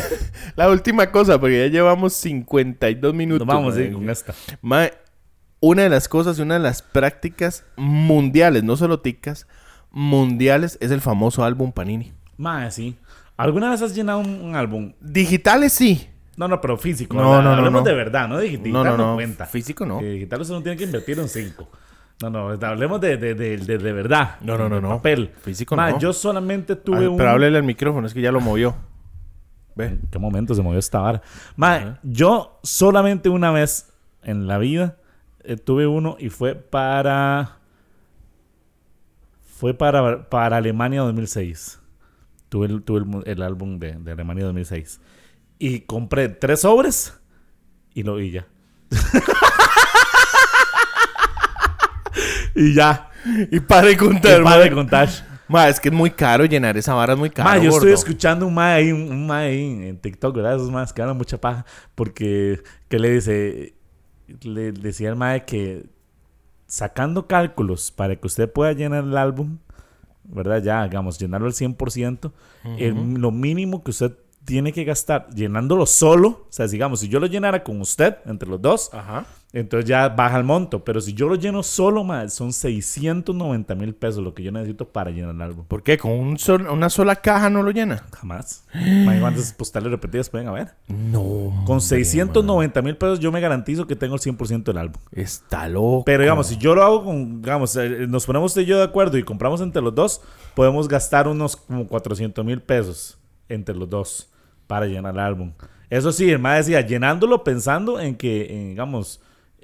la última cosa, porque ya llevamos 52 minutos. Nos vamos mae. sí, con esta. Mae, una de las cosas y una de las prácticas mundiales, no solo ticas, mundiales, es el famoso álbum Panini. Mae, sí. ¿Alguna vez has llenado un, un álbum? Digitales sí. No, no, pero físico. No, no, no, Hablemos no. de verdad, no digital. No, no, no. cuenta. Físico no. Que digital usted no tiene que invertir un 5. No, no, hablemos de, de, de, de, de verdad. No, no, no, no. Papel. Físico Mae, no. yo solamente tuve un... Pero háblele al micrófono, es que ya lo movió. Ve. ¿En qué momento se movió esta vara? Mae, yo solamente una vez en la vida eh, tuve uno y fue para... Fue para, para Alemania 2006. Tuve el, tuve el, álbum de, de Alemania 2006. Y compré tres sobres y lo y ya. y ya. Y para de contar, Y para de contar. Ma, es que es muy caro llenar esa vara, es muy caro. Ma, yo estoy escuchando un mae ahí, un, ahí en, en TikTok, ¿verdad? Esos más que hablan mucha paja. Porque, que le dice? Le decía el mae que sacando cálculos para que usted pueda llenar el álbum, ¿verdad? Ya, hagamos, llenarlo al 100%, el- lo mínimo que usted tiene que gastar llenándolo solo, o sea, digamos, si yo lo llenara con usted, entre los dos, Ajá. entonces ya baja el monto. Pero si yo lo lleno solo, son 690 mil pesos lo que yo necesito para llenar el álbum. ¿Por qué? ¿Con un sol- una sola caja no lo llena? Jamás. ¿Cuántas postales repetidas pueden haber? No. Con 690 mil pesos yo me garantizo que tengo el 100% del álbum. Está loco. Pero digamos, si yo lo hago con, digamos, eh, nos ponemos usted y yo de acuerdo y compramos entre los dos, podemos gastar unos como 400 mil pesos entre los dos para llenar el álbum. Eso sí, el decía, llenándolo pensando en que, en, digamos,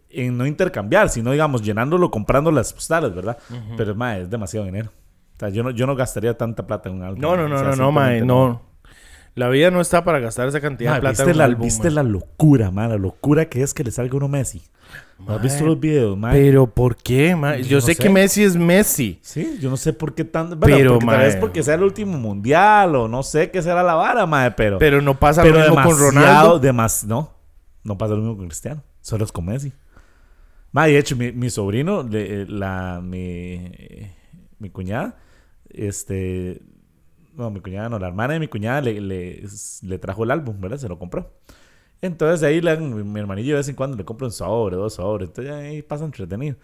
en no intercambiar, sino, digamos, llenándolo comprando las postales, ¿verdad? Pero, mae, es demasiado dinero. sea, yo no, yo no gastaría tanta plata en un álbum. No, no, no, O sea, no, no, mae, no. La vida no está para gastar esa cantidad de plata ¿Viste, en un la, álbum, viste la locura, man? La locura que es que le salga uno Messi. ¿Has visto los videos, man? Pero ¿por qué, mae? Yo Yo no sé que Messi es Messi. Sí, yo no sé por qué tan... Bueno, Pero, porque tal vez porque sea el último mundial o no sé qué será la vara, mae, pero... Pero no pasa pero lo mismo con Ronaldo. demas- no, no pasa lo mismo con Cristiano. Solo es con Messi. Ma, de hecho, mi, mi sobrino, le- la, mi, mi cuñada, este... No, mi cuñada no, la hermana de mi cuñada le, le, le trajo el álbum, ¿verdad? Se lo compró. Entonces ahí mi, mi hermanillo de vez en cuando le compra un sobre, dos sobres. Entonces ahí pasa entretenido.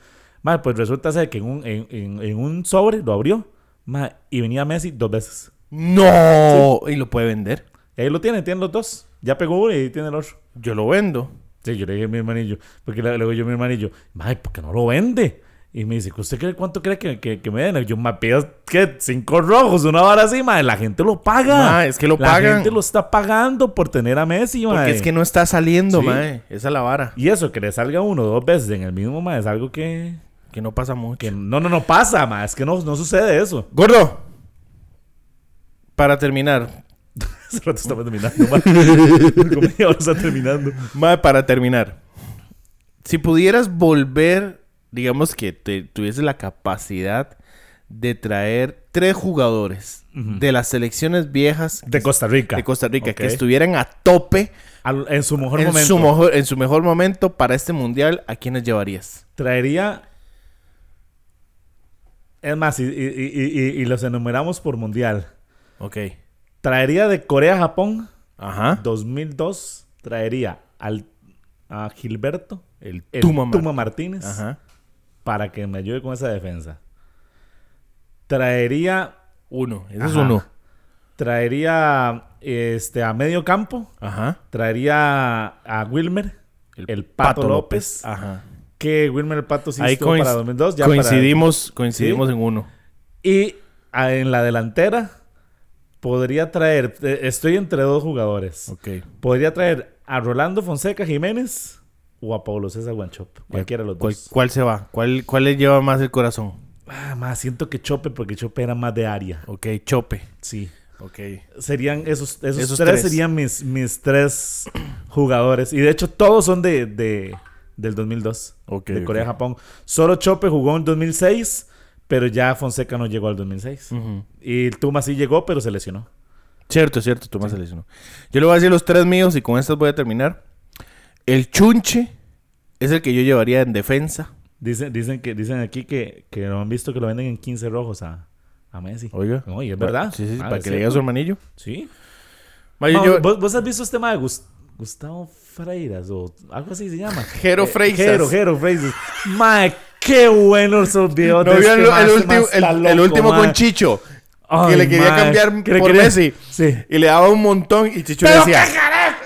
Ma, pues resulta ser que en un, en, en- en un sobre lo abrió ma, y venía Messi dos veces. No. Y lo puede vender. Y ahí lo tiene, tiene los dos. Ya pegó uno y tiene el otro. Yo lo vendo. Sí, yo le dije a mi hermanillo, porque digo yo a mi hermanillo, mae, ¿por qué no lo vende? Y me dice, ¿usted cree cuánto cree que, que, que me den? Yo, me pido, ¿qué? Cinco rojos, una hora así, mae. La gente lo paga. Ma, es que lo la pagan. gente lo está pagando por tener a Messi, mae. Porque es que no está saliendo, Sí. mae. Esa es la vara. Y eso, que le salga uno o dos veces en el mismo, mae, es algo que... Que no pasa mucho. que no, no, no pasa, mae. Es que no, no sucede eso. Gordo. Para terminar. Hace rato estamos terminando, mae. Como media hora está terminando. Mae, para terminar. Si pudieras volver, digamos que te, tuvieses la capacidad de traer tres jugadores de las selecciones viejas De Costa Rica. de Costa Rica que estuvieran a tope Al- en su mejor en momento. su, mejor, en su mejor momento para este mundial, ¿a quiénes llevarías? Traería. Es más, y, y- y- y- y los enumeramos por mundial. Ok. Traería de Corea-Japón Ajá. 2002. Traería al, a Gilberto, El el Tuma, Tuma, Mar- Martínez, Ajá. Para que me ayude con esa defensa. Traería. Uno. Ese es uno. Traería este, a medio campo. Ajá. Traería a Wilmer, el, Pato, López. Ajá. Que Wilmer el Pato sí Ahí estuvo para 2002. Ya para- coincidimos, coincidimos en uno. Y a- en la delantera podría traer, eh, estoy entre dos jugadores. Ok. Podría traer a Rolando Fonseca Jiménez o a Pablo César Guanchop. Cualquiera de los ¿Cuál, dos. cuál se va? ¿Cuál, ¿Cuál le lleva más el corazón? Ah, más siento que Chope porque Chope era más de área. Ok, Chope. Sí. Ok. Serían esos, esos, Esos tres, tres. serían mis, mis tres jugadores. Y de hecho todos son de, de- del 2002. Ok, de. Corea-Japón. Solo Chope jugó en 2006, pero ya Fonseca no llegó al 2006. Ujú. Y Tuma sí llegó, pero se lesionó. Cierto, cierto, tú más seleccionó. Yo le voy a decir los tres míos y con estos voy a terminar. El Chunche es el que yo llevaría en defensa. Dicen, dicen que dicen aquí que, que lo han visto que lo venden en 15 rojos a, a Messi. Oiga. Oye, es verdad. Sí, sí, Ah, para que le diga a su hermanillo. Sí. Ma, yo- Ma, yo- ¿vos, vos has visto este tema de Gus- Gustavo Freiras o algo así se llama? Jero Eh, Freisas. Jero, Jero Freisas. Mae, qué bueno esos videos ¿No de vio este el, este último, el- último con Chicho? Ay, que le quería cambiar por Messi. Sí. Y le daba un montón y Chicho le decía... querés,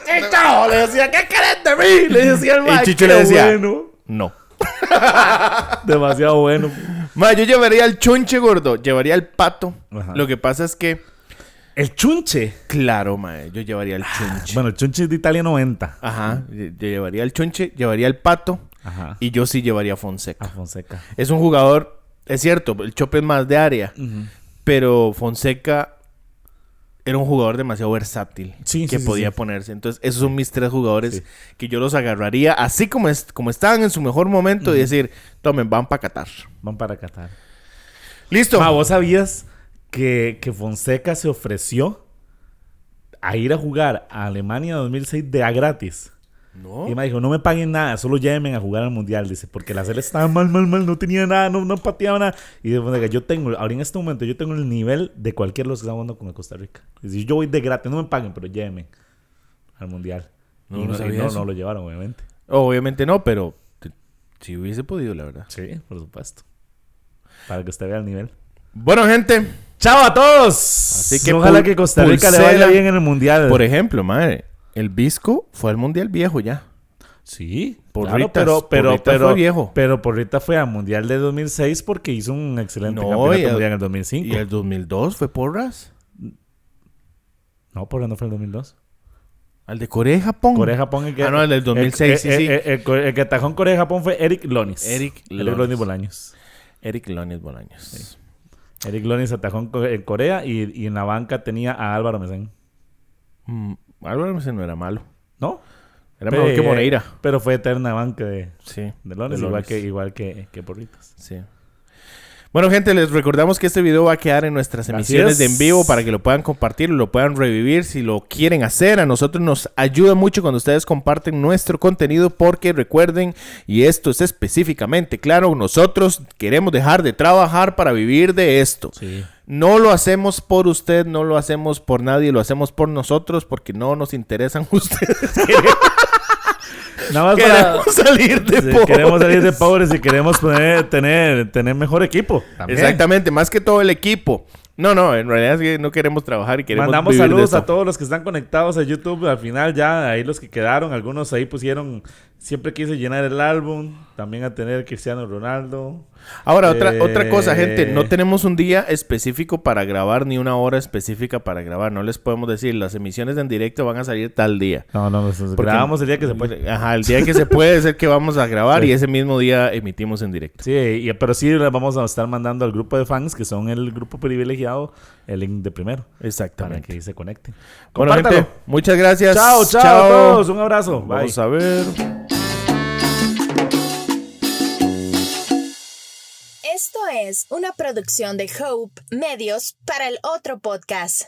Chicho? Le decía, ¿qué querés de mí? Le decía el Y mae, Chicho le decía- bueno. No. Demasiado bueno. Ma, yo llevaría al Chunche gordo. Llevaría al Pato. Ajá. Lo que pasa es que... El chunche. Claro, ma, yo llevaría al Chunche. Bueno, el chunche es de Italia 90. Ajá. Yo yo llevaría al Chunche, llevaría al Pato. Ajá. Y yo sí llevaría a Fonseca. A Fonseca. Es un jugador, es cierto, el Chope es más de área, pero Fonseca era un jugador demasiado versátil Sí, que sí, podía sí. ponerse. Entonces, esos son mis tres jugadores que yo los agarraría así como, es, como estaban en su mejor momento y decir, tomen, van para Qatar. Van para Qatar. Listo. Ma, ¿vos sabías que, que Fonseca se ofreció a ir a jugar a Alemania 2006 de a gratis? No. Y me dijo, no me paguen nada, solo llévenme a jugar al mundial. Dice, porque la serie estaba mal, mal, mal, no tenía nada, no, no pateaba nada. Y Fonseca, yo tengo, ahora en este momento, yo tengo el nivel de cualquiera de los que están jugando con Costa Rica. Dice, yo voy de gratis, no me paguen, pero llévenme al mundial. No, y no no, y sabía no, eso. no lo llevaron, obviamente. Obviamente no, pero si hubiese podido, la verdad. Sí, por supuesto. Para que usted vea el nivel. Bueno, gente, ¡Chao a todos! Así que Ojalá que Costa Rica le pulsera. vaya bien en el mundial. por ejemplo, madre, el Visco fue al Mundial Viejo ya. Sí, Porritas, claro, pero, pero, Porritas pero, fue viejo. pero Porrita fue al Mundial de 2006 porque hizo un excelente No, campeonato y el- mundial en el 2005. Y el 2002 fue Porras. No, Porra no fue el 2002. Al de Corea y Japón. Corea-Japón. El que, Ah, no, el del 2006, sí, el, sí. El, el- que atajó en Corea-Japón fue Eric Lonis. Eric Eric Lonis. Lonis Bolaños. Eric Lonis Bolaños. Eric Lonis atajó en Co- en Corea y, y en la banca tenía a Álvaro Mesén. Mm, Álvaro Mesén no era malo. ¿No? Era mejor que Moreira. Pero fue eterna banca de, Sí. de igual que, igual que, que Porritas. Sí. Bueno, gente, les recordamos que este video va a quedar en nuestras emisiones es. de en vivo para que lo puedan compartir, lo puedan revivir si lo quieren hacer. A nosotros nos ayuda mucho cuando ustedes comparten nuestro contenido porque recuerden, y esto es específicamente claro, nosotros queremos dejar de trabajar para vivir de esto. Sí. No lo hacemos por usted, no lo hacemos por nadie, lo hacemos por nosotros porque no nos interesan ustedes. Nada más para... Queremos salir de Sí, pobres. queremos salir de pobres y queremos poner- tener, tener mejor equipo. también. Exactamente, más que todo el equipo. No, no, en realidad es que no queremos trabajar y queremos Mandamos vivir saludos a todos los que están conectados a YouTube. Al final ya, ahí los que quedaron, algunos ahí pusieron, siempre quise llenar el álbum, también a tener Cristiano Ronaldo. Ahora, otra, Eh, otra cosa, gente, no tenemos un día específico para grabar ni una hora específica para grabar. No les podemos decir, las emisiones en directo van a salir tal día. No, no, nosotros Porque- grabamos el día que se puede. Ajá, el día que se puede es el que vamos a grabar Sí. y ese mismo día emitimos en directo. Sí, y- pero sí le vamos a estar mandando al grupo de fans, que son el grupo privilegiado, el link de primero, para Exactamente. que ahí se conecten. Bueno, gente, muchas gracias. Chao, chao, a todos. Un abrazo. Bye. Vamos a ver. Esto es una producción de Hope Medios para el otro podcast.